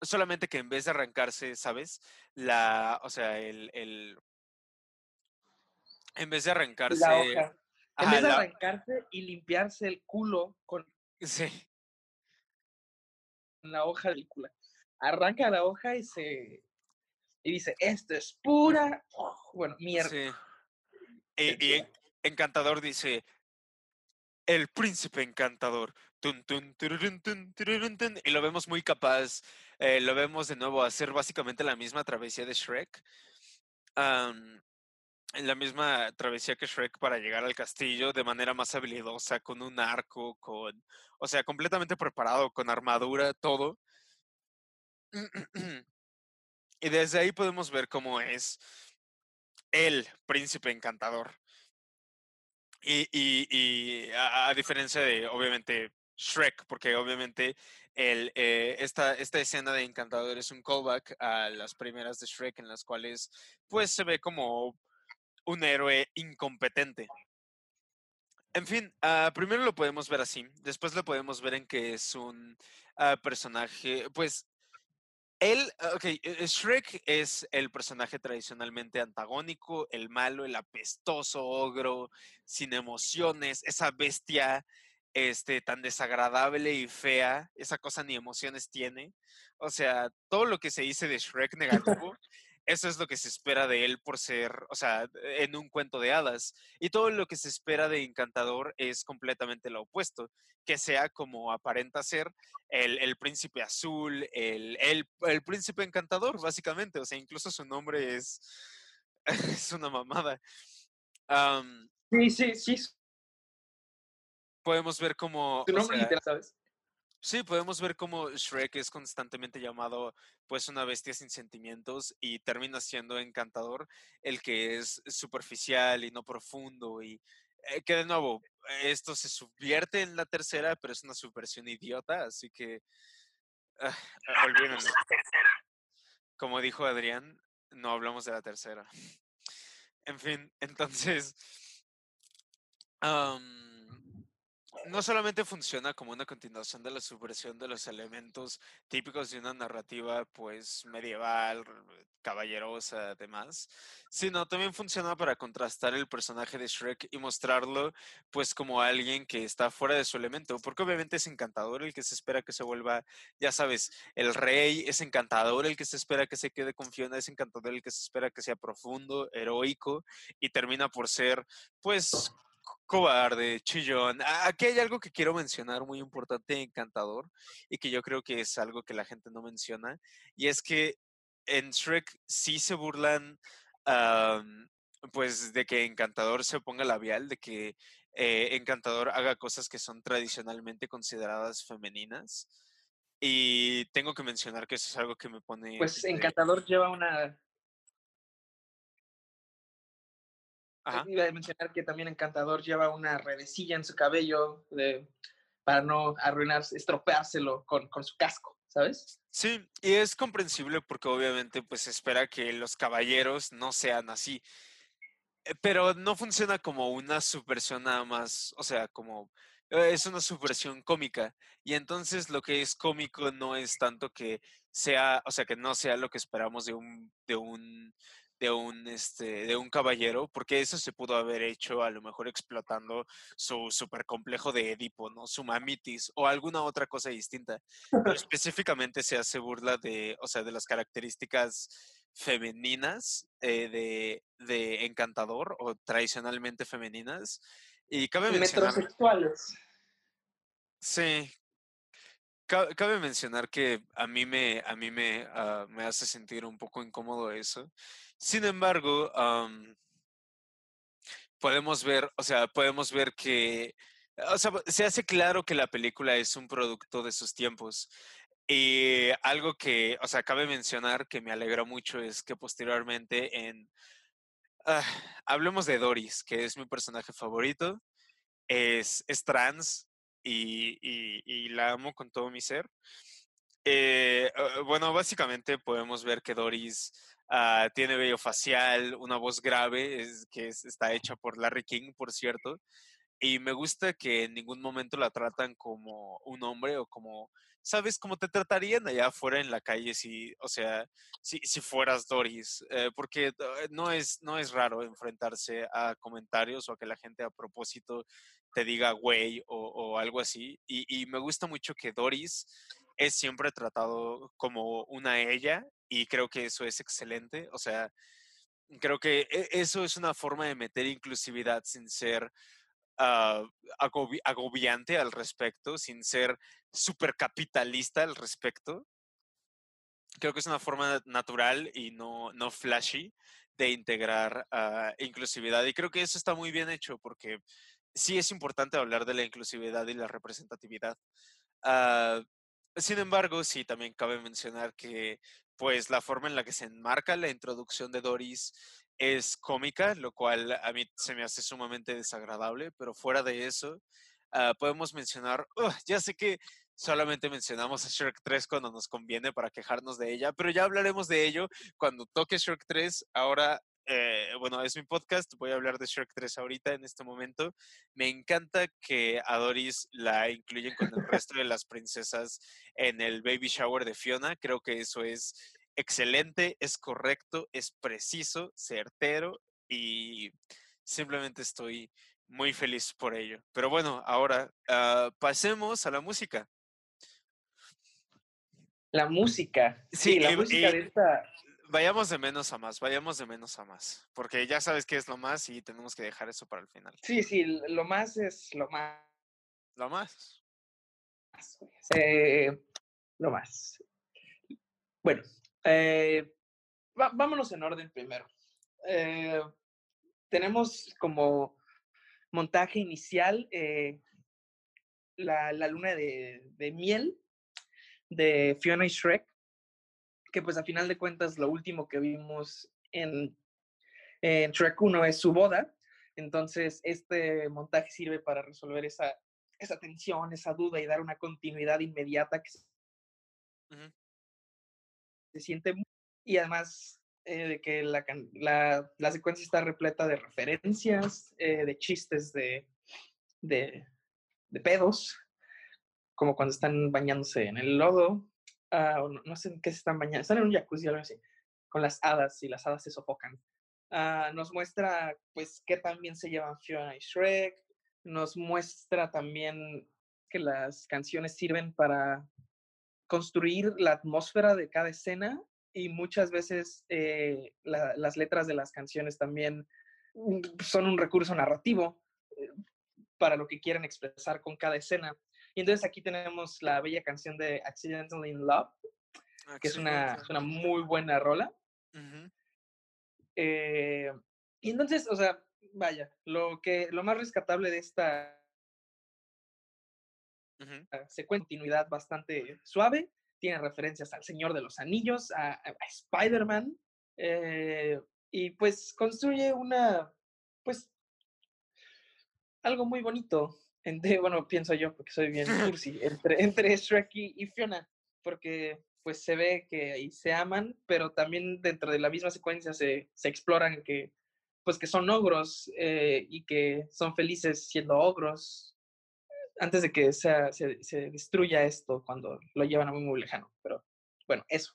Solamente que en vez de arrancarse, ¿sabes? La, o sea, el, el en vez de arrancarse. La hoja. En vez de arrancarse y limpiarse el culo con Sí. La hoja de película. Arranca la hoja y se. Y dice: Esto es pura. bueno, mierda. Sí. Y, Encantador dice: El príncipe encantador. y lo vemos muy capaz. Eh, lo vemos de nuevo hacer básicamente la misma travesía de Shrek en la misma travesía que Shrek para llegar al castillo de manera más habilidosa, con un arco, con, o sea, completamente preparado, con armadura, todo. Y desde ahí podemos ver cómo es el príncipe encantador. Y, y, a, diferencia de, obviamente, Shrek, porque obviamente el, eh, esta, esta escena de encantador es un callback a las primeras de Shrek en las cuales pues se ve como un héroe incompetente. En fin, uh, primero lo podemos ver así, después lo podemos ver en que es un uh, personaje, pues él, ah, ok, e, Shrek es el personaje tradicionalmente antagónico, el malo, el apestoso ogro, sin emociones, esa bestia este, tan desagradable y fea, esa cosa ni emociones tiene. O sea, todo lo que se dice de Shrek negativo eso es lo que se espera de él por ser, o sea, en un cuento de hadas. Y todo lo que se espera de Encantador es completamente lo opuesto, que sea como aparenta ser el, príncipe azul, el, el, príncipe encantador, básicamente. O sea, incluso su nombre es, es una mamada. sí, sí, sí. Podemos ver como... Su nombre literal, ¿sabes? Sí, podemos ver cómo Shrek es constantemente llamado pues una bestia sin sentimientos y termina siendo encantador el que es superficial y no profundo y eh, que de nuevo esto se subvierte en la tercera pero es una subversión idiota así que uh, Como dijo Adrián, no hablamos de la tercera. En fin, entonces no solamente funciona como una continuación de la subversión de los elementos típicos de una narrativa pues medieval, caballerosa, además, sino también funciona para contrastar el personaje de Shrek y mostrarlo pues como alguien que está fuera de su elemento, porque obviamente es encantador el que se espera que se vuelva, ya sabes, el rey, es encantador el que se espera que se quede con es encantador el que se espera que sea profundo, heroico y termina por ser pues cobarde, chillón. Aquí hay algo que quiero mencionar muy importante, encantador, y que yo creo que es algo que la gente no menciona, y es que en Shrek sí se burlan, pues, de que Encantador se ponga labial, de que eh, Encantador haga cosas que son tradicionalmente consideradas femeninas. Y tengo que mencionar que eso es algo que me pone... Pues Encantador lleva una Iba a mencionar que también Encantador lleva una redecilla en su cabello de, para no arruinarse, estropeárselo con, con su casco, ¿sabes? Sí, y es comprensible porque obviamente pues espera que los caballeros no sean así. Eh, pero no funciona como una subversión nada más, o sea, como eh, es una subversión cómica. Y entonces lo que es cómico no es tanto que sea, o sea, que no sea lo que esperamos de un, de un de un, este, de un caballero, porque eso se pudo haber hecho a lo mejor explotando su super complejo de Edipo, ¿no? Su mamitis o alguna otra cosa distinta. Pero específicamente se hace burla de, o sea, de las características femeninas eh, de, de, encantador o tradicionalmente femeninas. Y cabe mencionar... Metrosexuales. Sí, cabe mencionar que a mí me, a mí me, ah, me hace sentir un poco incómodo eso. Sin embargo, podemos ver, o sea, podemos ver que, o sea, se hace claro que la película es un producto de sus tiempos. Y algo que, o sea, cabe mencionar que me alegra mucho es que posteriormente en, ah, hablemos de Doris, que es mi personaje favorito, es, es trans y, y la amo con todo mi ser. Eh, ah, bueno, básicamente podemos ver que Doris Ah, tiene vello facial, una voz grave, es, que está hecha por Larry King, por cierto. Y me gusta que en ningún momento la tratan como un hombre o como, ¿sabes? Como te tratarían allá afuera en la calle si, o sea, si, si fueras Doris. Eh, porque eh, no es, no es raro enfrentarse a comentarios o a que la gente a propósito te diga güey o, o algo así. Y, y me gusta mucho que Doris es siempre tratado como una ella y creo que eso es excelente. O sea, creo que e, eso es una forma de meter inclusividad sin ser ah, agobiante al respecto, sin ser supercapitalista al respecto. Creo que es una forma natural y no, no flashy de integrar uh, inclusividad. Y creo que eso está muy bien hecho porque sí es importante hablar de la inclusividad y la representatividad. Uh, sin embargo, sí, también cabe mencionar que pues la forma en la que se enmarca la introducción de Doris es cómica, lo cual a mí se me hace sumamente desagradable, pero fuera de eso, uh, podemos mencionar, ya sé que solamente mencionamos a Shrek 3 cuando nos conviene para quejarnos de ella, pero ya hablaremos de ello cuando toque Shrek 3. Ahora eh, bueno, es mi podcast, voy a hablar de Shrek 3 ahorita en este momento. Me encanta que a Doris la incluyen con el resto de las princesas en el baby shower de Fiona. Creo que eso es excelente, es correcto, es preciso, certero y simplemente estoy muy feliz por ello. Pero bueno, ahora ah, pasemos a la música. La música. Sí, la música de esta vayamos de menos a más, vayamos de menos a más, porque ya sabes qué es lo más y tenemos que dejar eso para el final. Sí, sí, lo más es lo más. Lo más. Eh, lo más. Bueno, eh, vámonos en orden primero. Eh, tenemos como montaje inicial la, la, luna de, de miel de Fiona y Shrek que pues a final de cuentas lo último que vimos en, en Shrek 1 es su boda. Entonces, este montaje sirve para resolver esa, esa tensión, esa duda y dar una continuidad inmediata que se siente muy, y además eh, de que la, la, la, secuencia está repleta de referencias, eh, de chistes de, de, de pedos, como cuando están bañándose en el lodo, ah, no, sé en qué se están bañando, están en un jacuzzi algo así, con las hadas y las hadas se sofocan. Ah, nos muestra pues qué también se llevan Fiona y Shrek, nos muestra también que las canciones sirven para construir la atmósfera de cada escena y muchas veces eh, las letras de las canciones también son un recurso narrativo eh, para lo que quieren expresar con cada escena. Y entonces aquí tenemos la bella canción de Accidentally in Love, que es una, una, muy buena rola. Eh, y entonces, o sea, vaya, lo, que, lo más rescatable de esta secuencia continuidad bastante suave, tiene referencias al Señor de los Anillos, a, Spider-Man, eh, y pues construye una, pues, algo muy bonito bueno, pienso yo, porque soy bien cursi, entre, entre Shrek y, Fiona, porque pues se ve que ahí se aman, pero también dentro de la misma secuencia se, se exploran que pues que son ogros eh, y que son felices siendo ogros antes de que se, se, destruya esto cuando lo llevan a muy, muy lejano. Pero bueno, eso.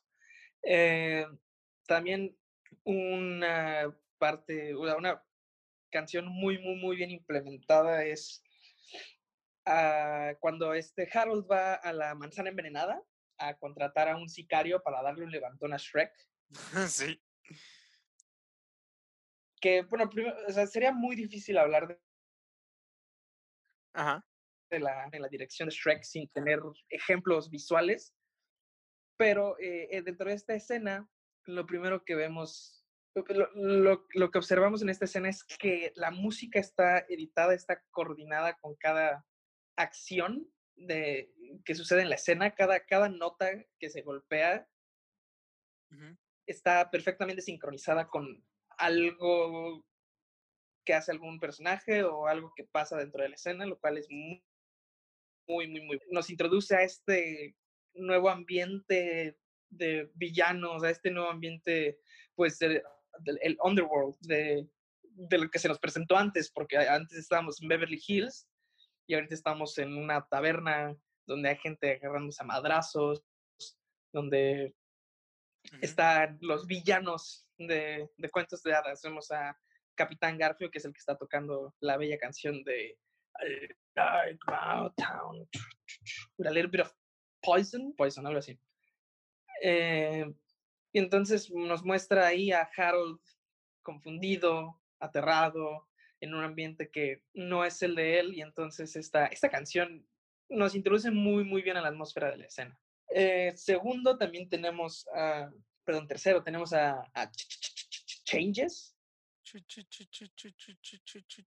Eh, también una parte, una canción muy, muy, muy bien implementada es cuando este Harold va a la manzana envenenada a contratar a un sicario para darle un levantón a Shrek. Sí. Que, bueno, primero, o sea, sería muy difícil hablar de, Ajá. De, la, la dirección de Shrek sin tener ejemplos visuales. Pero eh, eh, dentro de esta escena, lo primero que vemos, lo, lo, lo, que observamos en esta escena es que la música está editada, está coordinada con cada acción de, que sucede en la escena, cada, cada nota que se golpea está perfectamente sincronizada con algo que hace algún personaje o algo que pasa dentro de la escena, lo cual es muy, muy, muy, muy... Nos introduce a este nuevo ambiente de villanos, a este nuevo ambiente, pues, del, el underworld, de, de lo que se nos presentó antes, porque antes estábamos en Beverly Hills y ahorita estamos en una taberna donde hay gente agarrándose a madrazos, donde están los villanos de, de, cuentos de hadas. Vemos a Capitán Garfio, que es el que está tocando la bella canción de Town, a little bit of poison, poison, algo así. Eh, y entonces nos muestra ahí a Harold confundido, aterrado, en un ambiente que no es el de él y entonces esta, esta canción nos introduce muy, muy bien a la atmósfera de la escena. Eh, segundo, también tenemos, a, perdón, tercero, tenemos a, a Changes.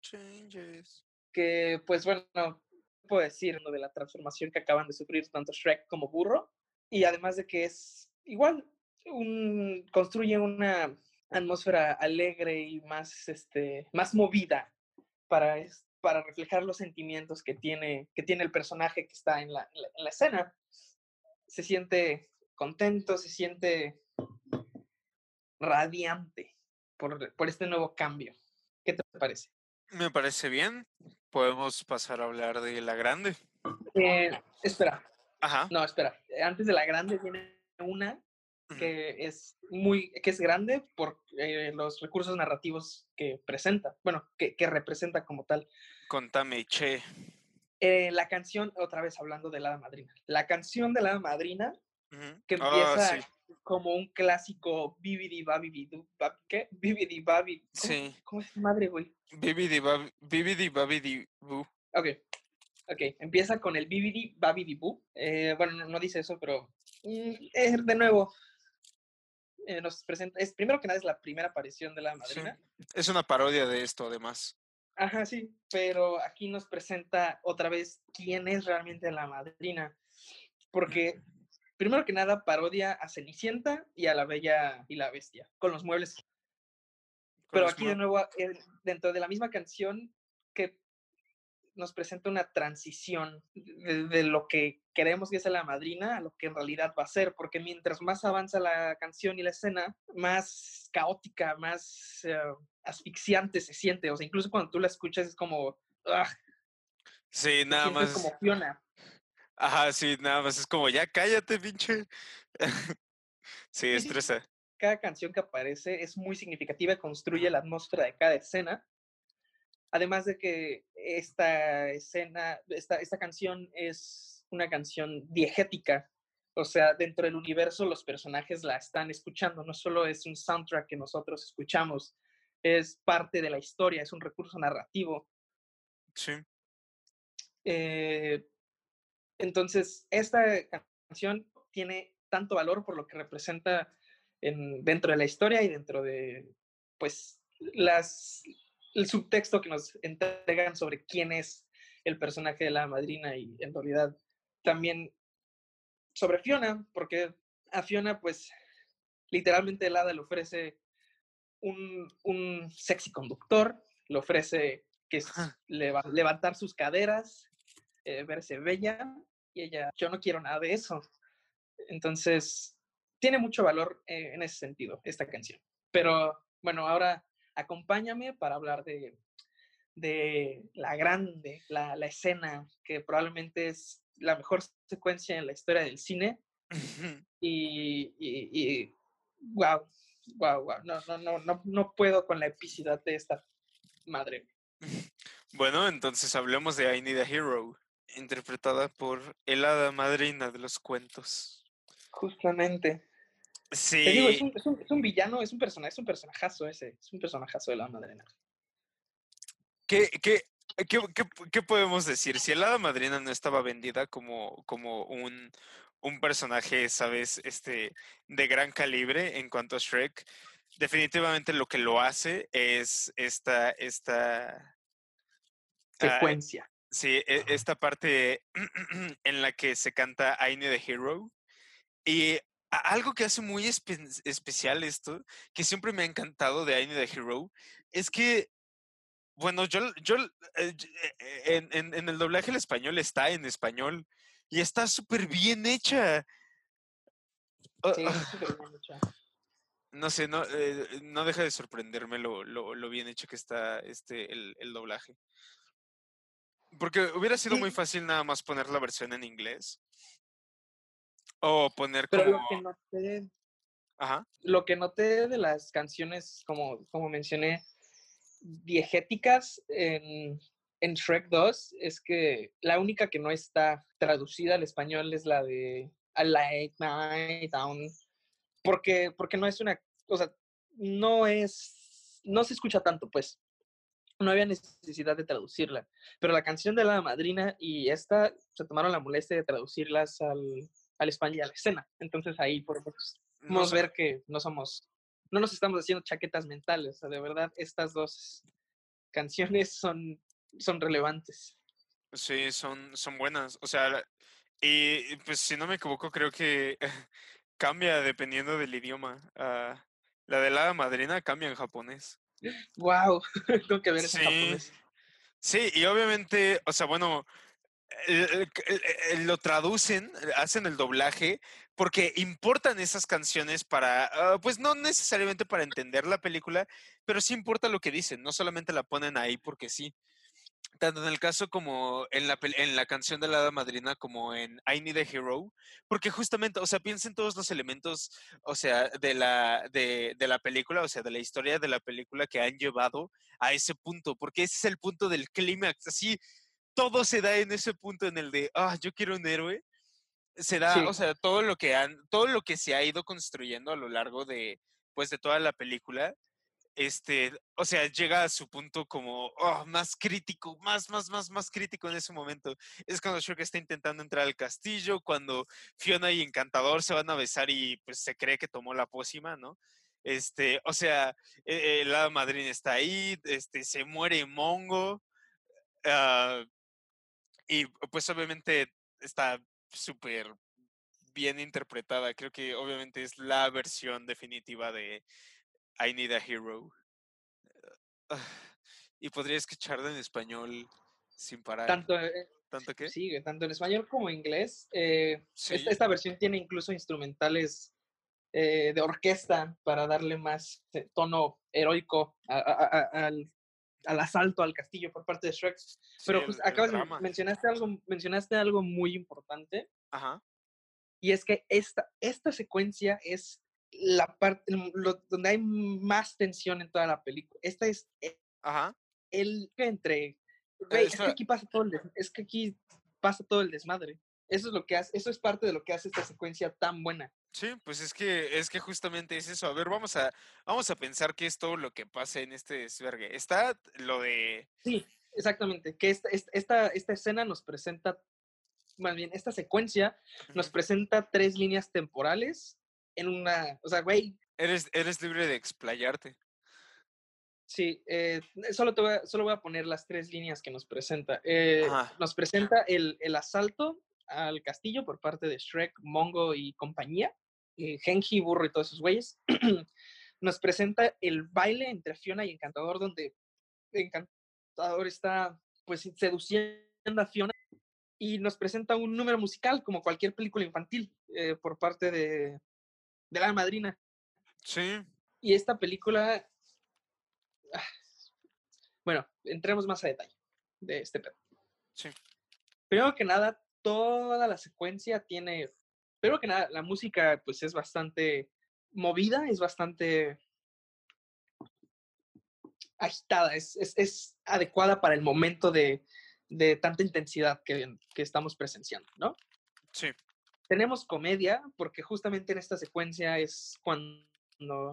Changes. Que, pues bueno, puedo decir lo de la transformación que acaban de sufrir tanto Shrek como Burro. Y además de que es igual, un, construye una atmósfera alegre y más, este, más movida para, para reflejar los sentimientos que tiene, que tiene el personaje que está en la, en la, escena. Se siente contento, se siente radiante por, por, este nuevo cambio. ¿Qué te parece? Me parece bien. Podemos pasar a hablar de la grande. Eh, espera. Ajá. No, espera. Antes de la grande viene una que es muy, que es grande por eh, los recursos narrativos que presenta, bueno, que, que representa como tal. Contame, che. Eh, la canción, otra vez hablando de la madrina, la canción de la madrina, que Ah, empieza sí. como un clásico bibidi babidi, bab- ¿qué? Bibidi babi. ¿cómo- Sí. ¿Cómo es tu madre, güey? Bibidi bab- bibidi babidi boo. Ok, ok, empieza con el bibidi babidi boo. Eh, bueno, no, no dice eso, pero eh, de nuevo, eh, nos presenta, es primero que nada es la primera aparición de la Sí. madrina. Es una parodia de esto, además. Ajá, sí, pero aquí nos presenta otra vez quién es realmente la madrina. Porque, primero que nada, parodia a Cenicienta y a la Bella y la Bestia, con los muebles. Con Pero los aquí de nuevo, dentro de la misma canción, nos presenta una transición de, de lo que queremos que sea la madrina a lo que en realidad va a ser, porque mientras más avanza la canción y la escena, más caótica, más eh, asfixiante se siente. O sea, incluso cuando tú la escuchas es como, "Ugh", Sí, nada más. como Fiona. Ajá, sí, nada más es como, ya cállate, pinche. sí, estresa. Cada canción que aparece es muy significativa, construye la atmósfera de cada escena. Además de que esta escena, esta, esta canción es una canción diegética, o sea, dentro del universo los personajes la están escuchando, no solo es un soundtrack que nosotros escuchamos, es parte de la historia, es un recurso narrativo. Sí. Eh, entonces, esta canción tiene tanto valor por lo que representa en, dentro de la historia y dentro de, pues, las, el subtexto que nos entregan sobre quién es el personaje de la madrina y en realidad también sobre Fiona, porque a Fiona, pues, literalmente el hada le ofrece un, un sexy conductor, le ofrece que es levantar sus caderas, eh, verse bella, y ella, yo no quiero nada de eso. Entonces, tiene mucho valor eh, en ese sentido, esta canción. Pero bueno, ahora acompáñame para hablar de, de la grande, la, la escena que probablemente es la mejor secuencia en la historia del cine. y, y, wow, wow, wow. No, no, no, no, no puedo con la epicidad de esta madre. Bueno, entonces hablemos de I Need a Hero, interpretada por el hada madrina de los cuentos. Justamente. Sí. es, un, es, un, villano, es un personaje, es un personajazo ese, es un personajazo de la madrina. ¿Qué, qué, qué, qué, podemos decir? Si el hada madrina no estaba vendida como, como un, un personaje, sabes, este, de gran calibre en cuanto a Shrek, definitivamente lo que lo hace es esta, esta secuencia. sí, e, esta parte en la que se canta I Need a Hero. Y algo que hace muy especial esto, que siempre me ha encantado de I Need a Hero, es que, bueno, yo, yo eh, eh, en, en, en el doblaje el español está en español y está súper bien hecha. Sí, súper bien hecha. No sé, no, eh, no deja de sorprenderme lo, lo, lo, bien hecho que está este el, el doblaje. Porque hubiera sido muy fácil nada más poner la versión en inglés. O poner como... Pero lo que noté, Ajá. Lo que noté de las canciones, como, como mencioné, diegéticas en, en Shrek 2 es que la única que no está traducida al español es la de A Late Night Down, porque, porque no es una, o sea, no es, no se escucha tanto, pues. No había necesidad de traducirla. Pero la canción de la madrina y esta se tomaron la molestia de traducirlas al, al español y a la escena. Entonces ahí podemos, podemos ver que no somos, no nos estamos haciendo chaquetas mentales. O sea, de verdad, estas dos canciones son son relevantes. Sí, son, son buenas. O sea, y pues si no me equivoco, creo que cambia dependiendo del idioma. Ah, la de la madrina cambia en japonés. Wow, tengo que ver sí. en japonés. Sí, y obviamente, o sea, bueno, lo traducen, hacen el doblaje, porque importan esas canciones para, uh, pues no necesariamente para entender la película, pero sí importa lo que dicen, no solamente la ponen ahí porque sí. Tanto en el caso como en la, en la canción de la Hada Madrina como en I Need a Hero, porque justamente, o sea, piensen todos los elementos, o sea, de la, de, de, la película, o sea, de la historia de la película que han llevado a ese punto, porque ese es el punto del clímax, así, todo se da en ese punto en el de, ah, yo quiero un héroe, se da, sí. o sea, todo lo que han, todo lo que se ha ido construyendo a lo largo de, pues, de toda la película, este, o sea, llega a su punto como oh, más crítico, más, más, más, más crítico en ese momento. Es cuando Shrek está intentando entrar al castillo, cuando Fiona y Encantador se van a besar y pues se cree que tomó la pócima, ¿no? Este, o sea, eh, la madrina está ahí, este, se muere Mongo, uh, y pues obviamente está súper bien interpretada. Creo que obviamente es la versión definitiva de, I Need a Hero. Y podría escucharla en español sin parar. Tanto, eh, ¿Tanto qué? Sí, tanto en español como en inglés. Eh, sí. esta, esta, versión tiene incluso instrumentales eh, de orquesta para darle más tono heroico a, a, a, al, al asalto al castillo por parte de Shrek. Pero pues, acabas de, mencionaste algo, mencionaste algo muy importante. Ajá. Y es que esta, esta secuencia es la parte donde hay más tensión en toda la película. Esta es e Ajá. el entre es que aquí pasa todo el es que aquí pasa todo el desmadre. Eso es lo que hace, eso es parte de lo que hace esta secuencia tan buena. Sí, pues es que es que justamente es eso. A ver, vamos a vamos a pensar qué es todo lo que pasa en este desvergue. Está lo de Sí, exactamente, que esta, esta, esta escena nos presenta más bien esta secuencia nos presenta tres líneas temporales en una, o sea, güey, eres eres libre de explayarte. Sí, eh, solo, te voy a, solo voy a poner las tres líneas que nos presenta. Eh, nos presenta el, el, asalto al castillo por parte de Shrek, Mongo y compañía, eh, Genji, Burro y todos esos güeyes. nos presenta el baile entre Fiona y Encantador, donde Encantador está pues seduciendo a Fiona y nos presenta un número musical como cualquier película infantil eh, por parte de, de la madrina. Sí. Y esta película Ah, bueno, entremos más a detalle de este pedo. Sí. Primero que nada, toda la secuencia tiene, primero que nada, la música pues es bastante movida, es bastante agitada, es, es, adecuada para el momento de, de tanta intensidad que, que, estamos presenciando, ¿no? Sí. Tenemos comedia, porque justamente en esta secuencia es cuando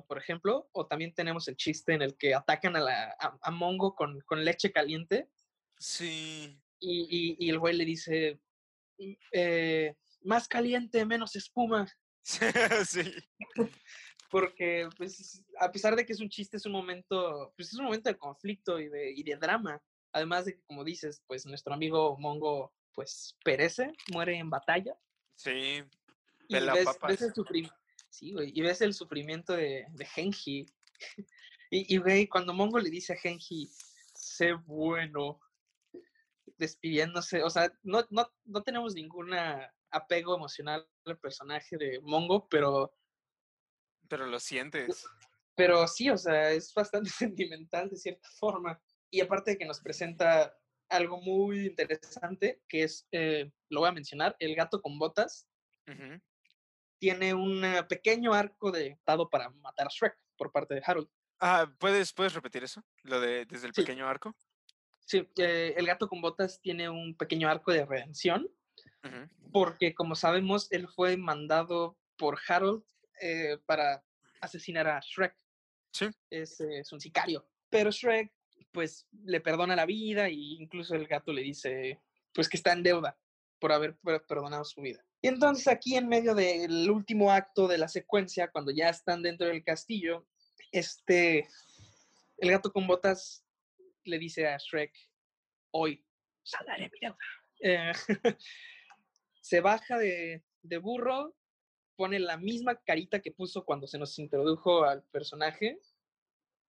por ejemplo, o también tenemos el chiste en el que atacan a, la, a, Mongo con, con, leche caliente. Sí. Y, y, el güey le dice, eh, más caliente, menos espuma. sí. Porque, pues, a pesar de que es un chiste, es un momento, pues es un momento de conflicto y de, y de drama. Además de que, como dices, pues nuestro amigo Mongo, pues, perece, muere en batalla. Sí. Y ves, ves, el sufrimiento Sí, güey. Y ves el sufrimiento de, de Genji. y, güey, cuando Mongo le dice a Genji, sé bueno, despidiéndose, o sea, no, no, no tenemos ningún apego emocional al personaje de Mongo, pero... Pero lo sientes. Pero sí, o sea, es bastante sentimental de cierta forma. Y aparte de que nos presenta algo muy interesante, que es, eh, lo voy a mencionar, el gato con botas tiene un pequeño arco de dado para matar a Shrek por parte de Harold. Ah, ¿puedes, ¿puedes repetir eso? Lo de desde el pequeño arco. Sí, eh, el gato con botas tiene un pequeño arco de redención, porque como sabemos, él fue mandado por Harold eh, para asesinar a Shrek. Sí. Es, es, un sicario. Pero Shrek, pues, le perdona la vida e incluso el gato le dice, pues, que está en deuda por haber perdonado su vida. Y entonces aquí en medio del último acto de la secuencia, cuando ya están dentro del castillo, este, el gato con botas le dice a Shrek, hoy saldaré mi deuda. Eh, se baja de, burro, pone la misma carita que puso cuando se nos introdujo al personaje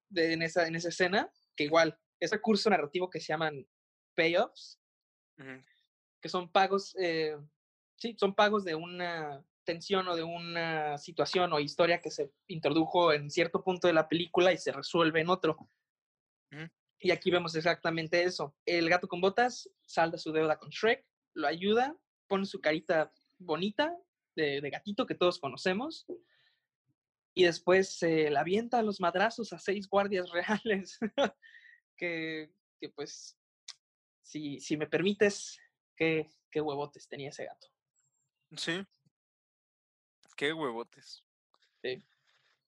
de, en, esa, en esa escena, que igual, es recurso narrativo que se llaman payoffs, que son pagos eh, sí, son pagos de una tensión o de una situación o historia que se introdujo en cierto punto de la película y se resuelve en otro. Y aquí vemos exactamente eso. El gato con botas salda su deuda con Shrek, lo ayuda, pone su carita bonita de, gatito que todos conocemos y después se la avienta a los madrazos a seis guardias reales. que, que, pues, si, si me permites, qué, qué huevotes tenía ese gato. Sí. Qué huevotes. Sí.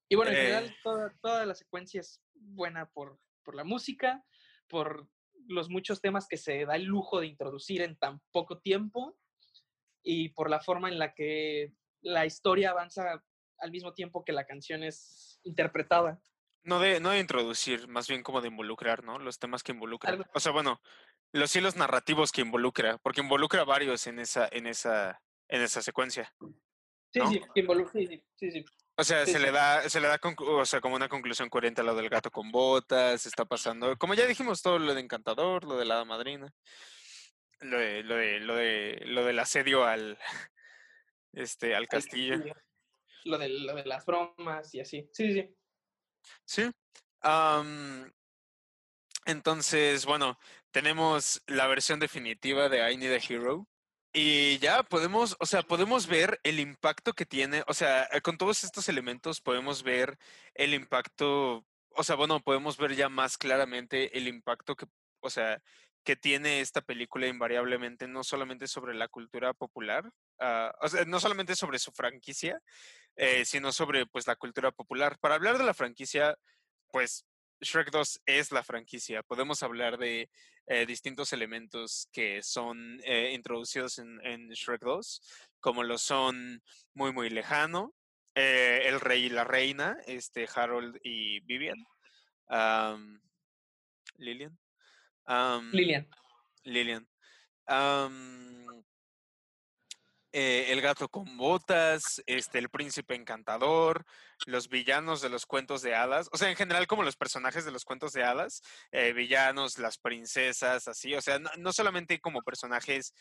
Y bueno, en general, eh. toda, toda, la secuencia es buena por, por la música, por los muchos temas que se da el lujo de introducir en tan poco tiempo y por la forma en la que la historia avanza al mismo tiempo que la canción es interpretada. No de, no de introducir, más bien como de involucrar, ¿no? Los temas que involucran. O sea, bueno, los hilos narrativos que involucra, porque involucra varios en esa, en esa, en esa secuencia. Sí, sí, sí, sí, sí, O sea, se le da, se le da o sea, como una conclusión coherente a lo del gato con botas, está pasando, como ya dijimos, todo lo de Encantador, lo de la madrina, lo de, lo de, lo de, lo del asedio al este, al castillo. Lo de, lo de las bromas y así. Sí, sí. Sí. Entonces, bueno, tenemos la versión definitiva de I Need a Hero. Y ya podemos, o sea, podemos ver el impacto que tiene, o sea, con todos estos elementos podemos ver el impacto, o sea, bueno, podemos ver ya más claramente el impacto que, o sea, que tiene esta película invariablemente, no solamente sobre la cultura popular, ah, o sea, no solamente sobre su franquicia, eh, sino sobre pues la cultura popular. Para hablar de la franquicia, pues Shrek 2 es la franquicia. Podemos hablar de eh, distintos elementos que son eh, introducidos en, en, Shrek 2, como lo son Muy Muy Lejano, El Rey y la Reina, este, Harold y Vivian. Lilian. Lilian. Lilian. Eh, el gato con botas, este, el príncipe encantador, los villanos de los cuentos de hadas, o sea, en general como los personajes de los cuentos de hadas, eh, villanos, las princesas, así, o sea, no, solamente como personajes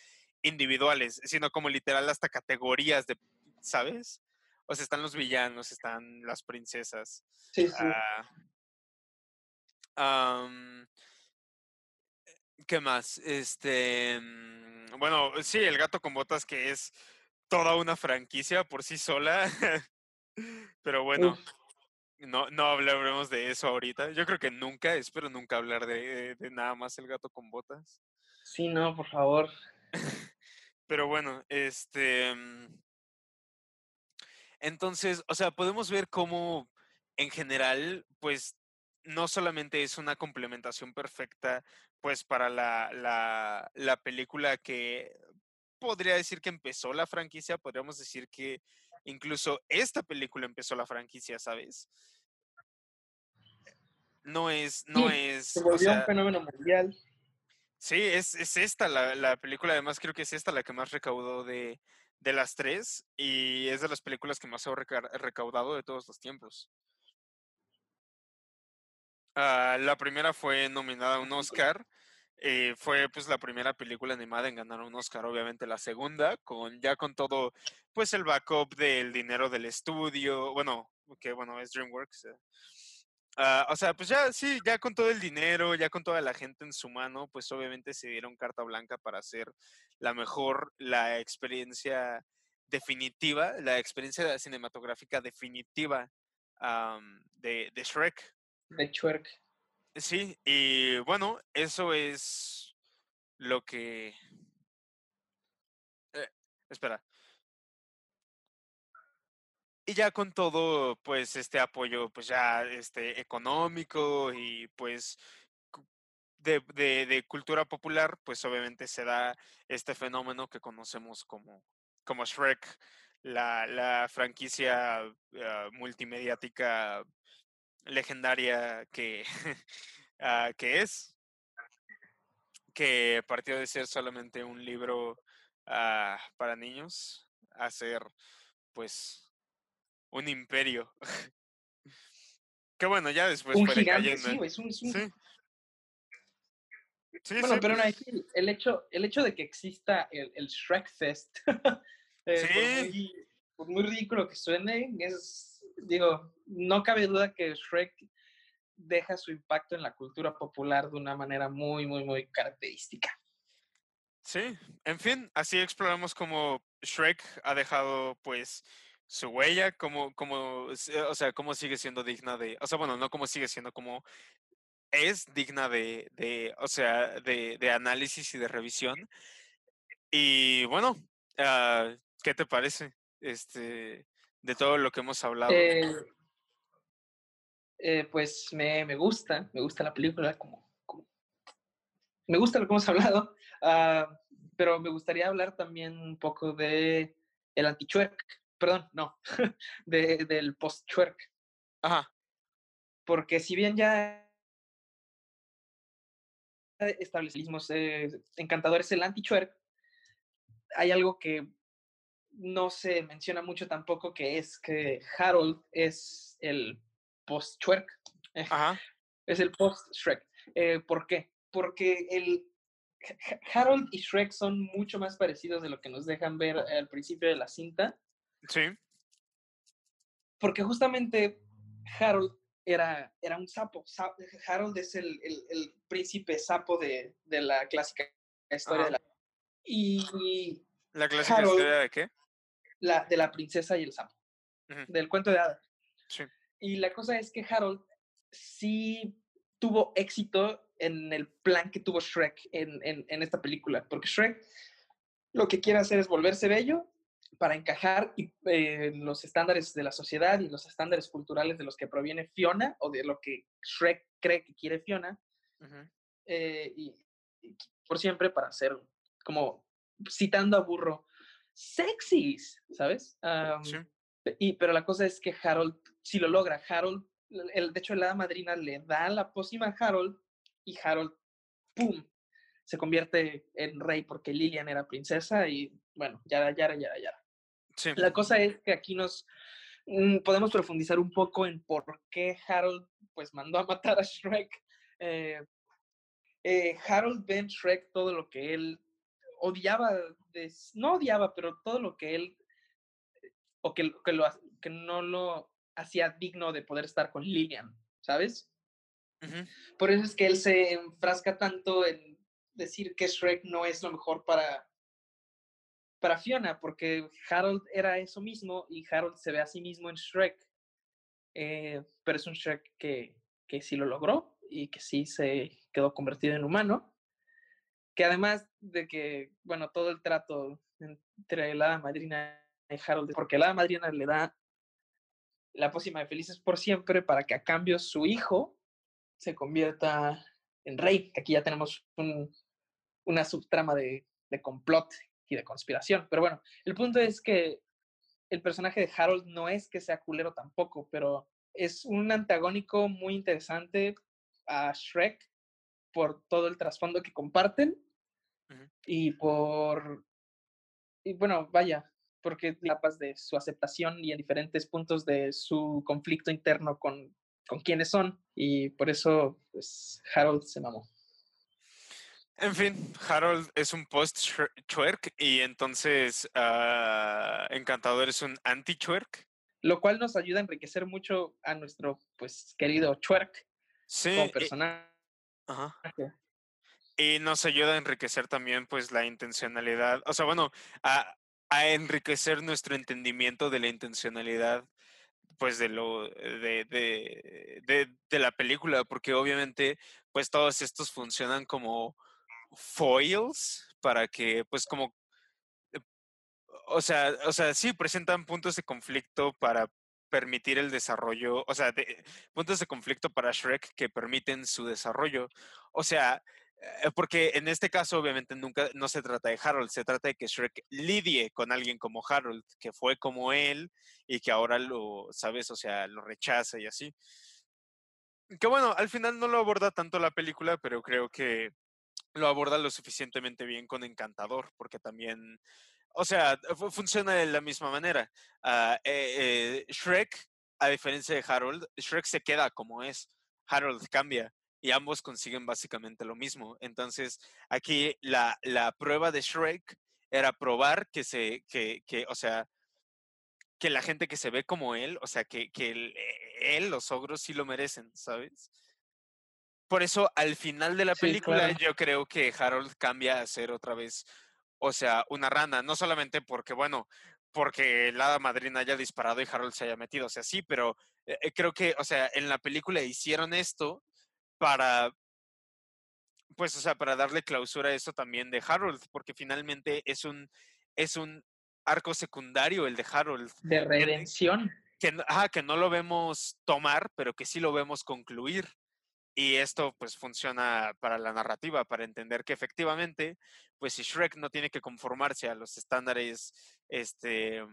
individuales, sino como literal hasta categorías de, ¿sabes? O sea, están los villanos, están las princesas. Sí, sí. Ah, ¿Qué más? Este mm, bueno, sí, el gato con botas que es toda una franquicia por sí sola. Pero bueno, no, no hablaremos de eso ahorita. Yo creo que nunca, espero nunca hablar de, de nada más el gato con botas. Sí, no, por favor. Pero bueno, este... Mm, entonces, o sea, podemos ver cómo en general, pues no solamente es una complementación perfecta, pues para la, la, la, película que podría decir que empezó la franquicia, podríamos decir que incluso esta película empezó la franquicia, ¿sabes? No es, no es. Se volvió un fenómeno mundial. Sí, es, es esta la, la, película, además creo que es esta la que más recaudó de, de las tres y es de las películas que más ha recaudado de todos los tiempos. Uh, la primera fue nominada a un Oscar. Eh, fue pues la primera película animada en ganar un Oscar, obviamente la segunda, con ya con todo pues el backup del dinero del estudio, bueno, que bueno, es DreamWorks. Uh, o sea, pues ya sí, ya con todo el dinero, ya con toda la gente en su mano, pues obviamente se dieron carta blanca para hacer la mejor, la experiencia definitiva, la experiencia cinematográfica definitiva de, de Shrek. Shrek. Sí, y bueno, eso es lo que... Eh, espera. Y ya con todo, pues, este apoyo, pues ya, este, económico y pues de, de, cultura popular, pues obviamente se da este fenómeno que conocemos como, como Shrek, la, la franquicia uh, multimediática legendaria que, uh, que es, que partió de ser solamente un libro uh, para niños a ser pues un imperio. que bueno, ya después un fue gigante, Sí, es un, Sí. Sí, bueno, pero sí. el hecho, el hecho de que exista el, el Shrek Fest, eh, sí. por, muy, por muy ridículo que suene, es, digo, no cabe duda que Shrek deja su impacto en la cultura popular de una manera muy, muy, muy característica. Sí, en fin, así exploramos cómo Shrek ha dejado pues su huella, como, como, o sea, cómo sigue siendo digna de, o sea, bueno, no como sigue siendo, como es digna de, de o sea, de, análisis y de revisión. Y bueno, uh, ¿qué te parece? Este, de todo lo que hemos hablado. Eh, eh, pues me, me, gusta, me gusta la película, como, como me gusta lo que hemos hablado, uh, pero me gustaría hablar también un poco de el anti-Shrek, perdón, no, de, del post-Shrek. Ajá. Porque si bien ya establecimos eh, encantadores el anti-Shrek, hay algo que no se menciona mucho tampoco, que es que Harold es el post-Shrek. Es el post-Shrek. Eh, ¿Por qué? Porque el Harold y Shrek son mucho más parecidos de lo que nos dejan ver al principio de la cinta. Sí. Porque justamente Harold era, era un sapo. Harold es el, el, príncipe sapo de, de, la clásica historia de la... Y... ¿La clásica historia de qué? La, de la princesa y el sapo. Del cuento de hadas. Sí. Y la cosa es que Harold sí tuvo éxito en el plan que tuvo Shrek en, en, en esta película, porque Shrek lo que quiere hacer es volverse bello para encajar en eh, los estándares de la sociedad y los estándares culturales de los que proviene Fiona o de lo que Shrek cree que quiere Fiona. Eh, y, por siempre para ser como citando a burro, sexys, ¿sabes? y, pero la cosa es que Harold, si lo logra, Harold, el, de hecho la madrina le da la pócima a Harold y Harold, ¡pum!, se convierte en rey porque Lilian era princesa y bueno, ya, ya, ya, ya. La cosa es que aquí nos mm, podemos profundizar un poco en por qué Harold pues mandó a matar a Shrek. Eh, eh, Harold Ben Shrek todo lo que él odiaba, no odiaba, pero todo lo que él, o que, que, lo, que no lo hacía digno de poder estar con Lilian, ¿sabes? Por eso es que él se enfrasca tanto en decir que Shrek no es lo mejor para, para Fiona, porque Harold era eso mismo y Harold se ve a sí mismo en Shrek. Eh, pero es un Shrek que, que sí lo logró y que sí se quedó convertido en humano. Que además de que, bueno, todo el trato entre la madrina y Harold, porque la madrina le da la pócima de Felices por siempre para que a cambio su hijo se convierta en rey. Aquí ya tenemos una subtrama de, de complot y de conspiración. Pero bueno, el punto es que el personaje de Harold no es que sea culero tampoco, pero es un antagónico muy interesante a Shrek por todo el trasfondo que comparten y por, y bueno, vaya, porque la paz de su aceptación y en diferentes puntos de su conflicto interno con, con quienes son y por eso pues Harold se mamó. En fin, Harold es un post-Chwerk y entonces uh, Encantador es un anti-Chwerk. Lo cual nos ayuda a enriquecer mucho a nuestro pues querido Chwerk sí, como personaje. ajá. Y nos ayuda a enriquecer también pues la intencionalidad, o sea, bueno, a, a enriquecer nuestro entendimiento de la intencionalidad pues de lo de, de, de, la película porque obviamente pues todos estos funcionan como foils para que, pues, como, eh, o sea, o sea, sí presentan puntos de conflicto para permitir el desarrollo, o sea, puntos de conflicto para Shrek que permiten su desarrollo. O sea, porque en este caso obviamente nunca no se trata de Harold, se trata de que Shrek lidie con alguien como Harold, que fue como él y que ahora lo, sabes, o sea, lo rechaza y así. Que bueno, al final no lo aborda tanto la película, pero creo que lo aborda lo suficientemente bien con Encantador, porque también, o sea, funciona de la misma manera. Ah, eh, eh, Shrek, a diferencia de Harold, Shrek se queda como es, Harold cambia y ambos consiguen básicamente lo mismo. Entonces, aquí la, la prueba de Shrek era probar que se, que, que, o sea, que la gente que se ve como él, o sea, que, que él, los ogros sí lo merecen, ¿sabes? por eso al final de la película yo creo que Harold cambia a ser otra vez, o sea, una rana, no solamente porque, bueno, porque la hada madrina haya disparado y Harold se haya metido, o sea, sí, pero eh, eh, creo que, o sea, en la película hicieron esto para, pues, o sea, para darle clausura a eso también de Harold, porque finalmente es un, es un arco secundario el de Harold. De redención. Que, que no lo vemos tomar, pero que sí lo vemos concluir. Y esto pues funciona para la narrativa, para entender que efectivamente, pues si Shrek no tiene que conformarse a los estándares, este,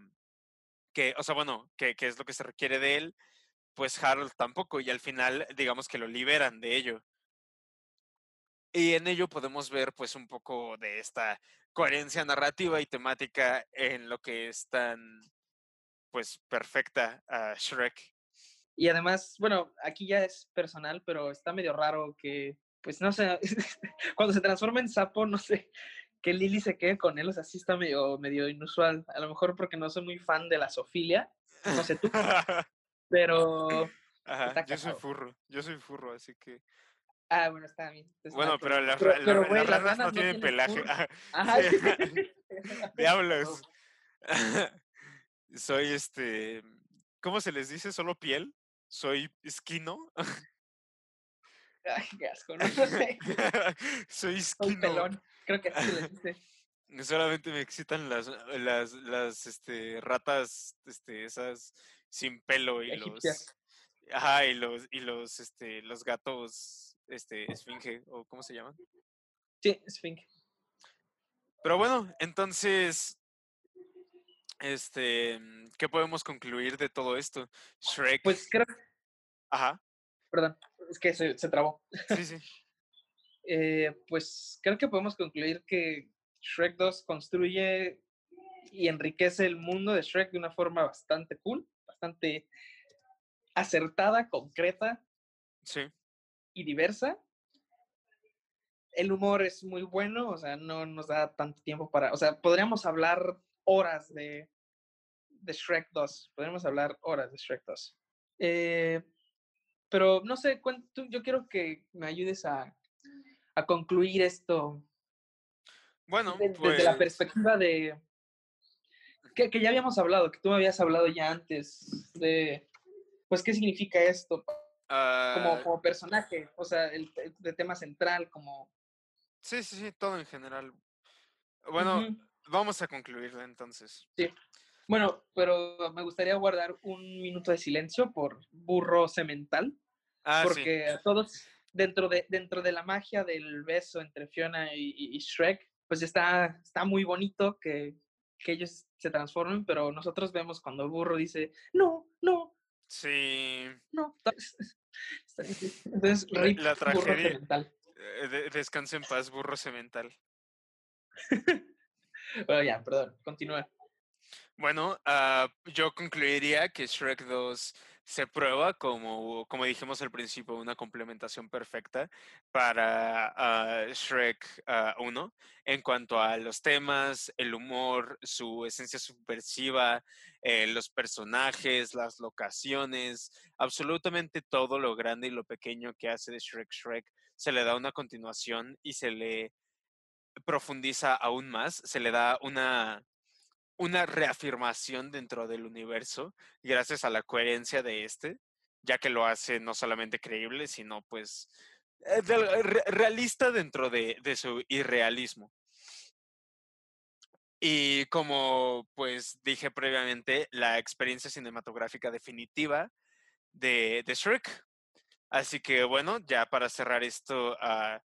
que, o sea, bueno, que, es lo que se requiere de él, pues Harold tampoco, y al final digamos que lo liberan de ello. Y en ello podemos ver pues un poco de esta coherencia narrativa y temática en lo que es tan pues perfecta a Shrek y además, bueno, aquí ya es personal, pero está medio raro que, pues no sé, cuando se transforma en sapo, no sé, que Lily se quede con él, o sea, sí está medio, medio inusual. A lo mejor porque no soy muy fan de la sofilia, no sé tú. pero, Ajá, yo soy furro, yo soy furro, así que... Ah, bueno, está bien. entonces Bueno, pero las, Pero- ra- la- pero, las güey, las ranas no tienen pelaje. Ajá. Diablos. Soy este... ¿Cómo se les dice? ¿Solo piel? Soy esquino. Ay, qué asco, no, no sé. Soy esquino. pelón. Creo que así se le dice. Solamente me excitan las, las, las este, ratas, este, esas sin pelo y los, ajá, y los, y los, este, los gatos, este, esfinge, o cómo se llaman. Sí, esfinge. Pero bueno, entonces, este, ¿qué podemos concluir de todo esto? Shrek, Pues creo, ajá, perdón, es que se, se trabó. sí, sí, Eh, pues creo que podemos concluir que Shrek 2 construye y enriquece el mundo de Shrek de una forma bastante cool, bastante acertada, concreta sí, y diversa. El humor es muy bueno, o sea, no nos da tanto tiempo para, o sea, podríamos hablar horas de, de Shrek 2, podríamos hablar horas de Shrek 2. Eh, pero no sé, tú- yo quiero que me ayudes a, a concluir esto bueno, de- desde la pues, perspectiva de que, que ya habíamos hablado, que tú me habías hablado ya antes de, pues, qué significa esto como, ah, como personaje, o sea, el, el- de tema central, como... sí, sí, sí, todo en general. Bueno, Ujú. vamos a concluirlo entonces. Bueno, pero me gustaría guardar un minuto de silencio por burro semental, Ah, sí. porque a todos, dentro de, dentro de la magia del beso entre Fiona y, y- y Shrek, pues está, está muy bonito que, que ellos se transformen, pero nosotros vemos cuando el burro dice, no, no, Sí, no. Entonces, La- rip la tragedia. semental. eh, descansa en paz, burro semental. Bueno, ya, perdón, continúa. Bueno, ah, yo concluiría que Shrek 2 se prueba como, como dijimos al principio, una complementación perfecta para ah, Shrek ah, 1 en cuanto a los temas, el humor, su esencia subversiva, eh, los personajes, las locaciones, absolutamente todo lo grande y lo pequeño que hace de Shrek Shrek se le da una continuación y se le profundiza aún más, se le da una una reafirmación dentro del universo gracias a la coherencia de este, ya que lo hace no solamente creíble, sino pues eh, realista dentro de, su irrealismo. Y como pues dije previamente, la experiencia cinematográfica definitiva de, Shrek. Así que bueno, ya para cerrar esto, ah,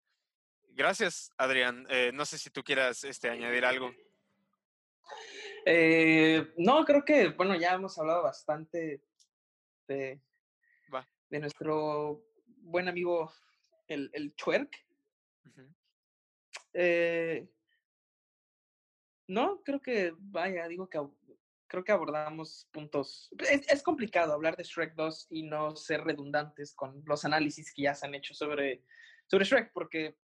gracias Adrián. Eh, no sé si tú quieras este, añadir algo. Eh, no, creo que, bueno, ya hemos hablado bastante de, Va. de nuestro buen amigo el, el. Eh, no, creo que, vaya, digo que creo que abordamos puntos. Es, es complicado hablar de Shrek 2 y no ser redundantes con los análisis que ya se han hecho sobre, sobre Shrek, porque,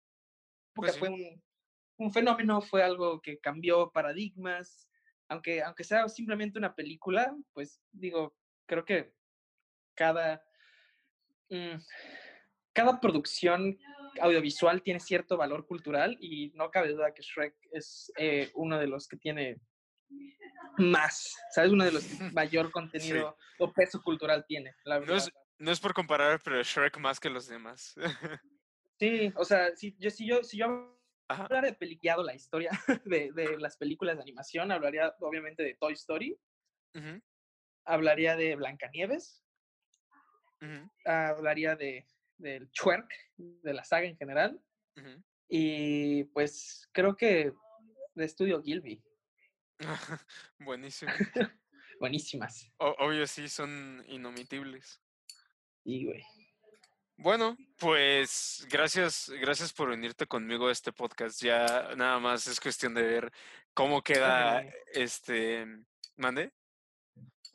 porque Pues sí. fue un, un fenómeno, fue algo que cambió paradigmas, aunque, aunque sea simplemente una película, pues digo, creo que cada, mm, cada producción audiovisual tiene cierto valor cultural y no cabe duda que Shrek es eh, uno de los que tiene más, ¿sabes? Uno de los que mayor contenido o peso cultural tiene, la No verdad. es, no es por comparar, pero Shrek más que los demás. Sí, o sea, si yo, si yo, si yo Ajá. hablara de peliqueado la historia de, de las películas de animación, hablaría obviamente de Toy Story, hablaría de Blancanieves, hablaría de del Twerk, de la saga en general, y pues creo que de Estudio Gilby, Buenísimo. buenísimas. O- obvio, sí, son inomitibles. Y güey. Bueno, pues gracias, gracias por unirte conmigo a este podcast. Ya nada más es cuestión de ver cómo queda este. ¿Mande?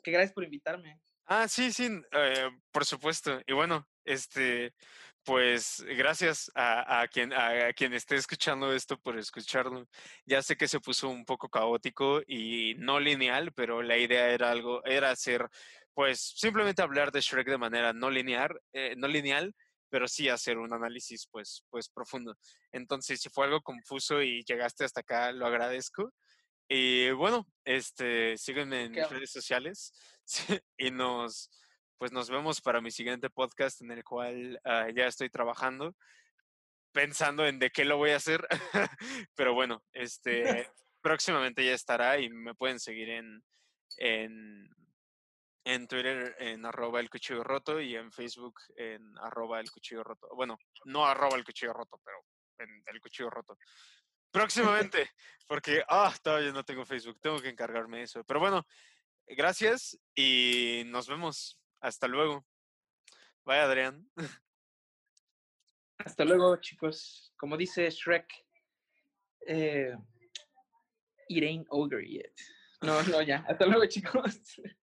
Que gracias por invitarme. Ah, sí, sí, eh, por supuesto. Y bueno, este, pues gracias a, a quien, a, a quien esté escuchando esto por escucharlo. Ya sé que se puso un poco caótico y no lineal, pero la idea era algo, era hacer pues simplemente hablar de Shrek de manera no lineal, eh, no lineal, pero sí hacer un análisis pues, pues profundo. Entonces, si fue algo confuso y llegaste hasta acá, lo agradezco. Y bueno, este, sígueme en mis redes sociales y nos, pues nos vemos para mi siguiente podcast en el cual ah, ya estoy trabajando, pensando en de qué lo voy a hacer. Pero bueno, este, próximamente ya estará y me pueden seguir en, en, en Twitter en arroba el cuchillo roto y en Facebook en arroba el cuchillo roto. Bueno, no arroba el cuchillo roto, pero en el cuchillo roto. Próximamente, porque ah, todavía no tengo Facebook, tengo que encargarme de eso. Pero bueno, gracias y nos vemos. Hasta luego. Bye, Adrián. Hasta luego, chicos. Como dice Shrek, eh, it ain't over yet. No, no, ya. Hasta luego, chicos.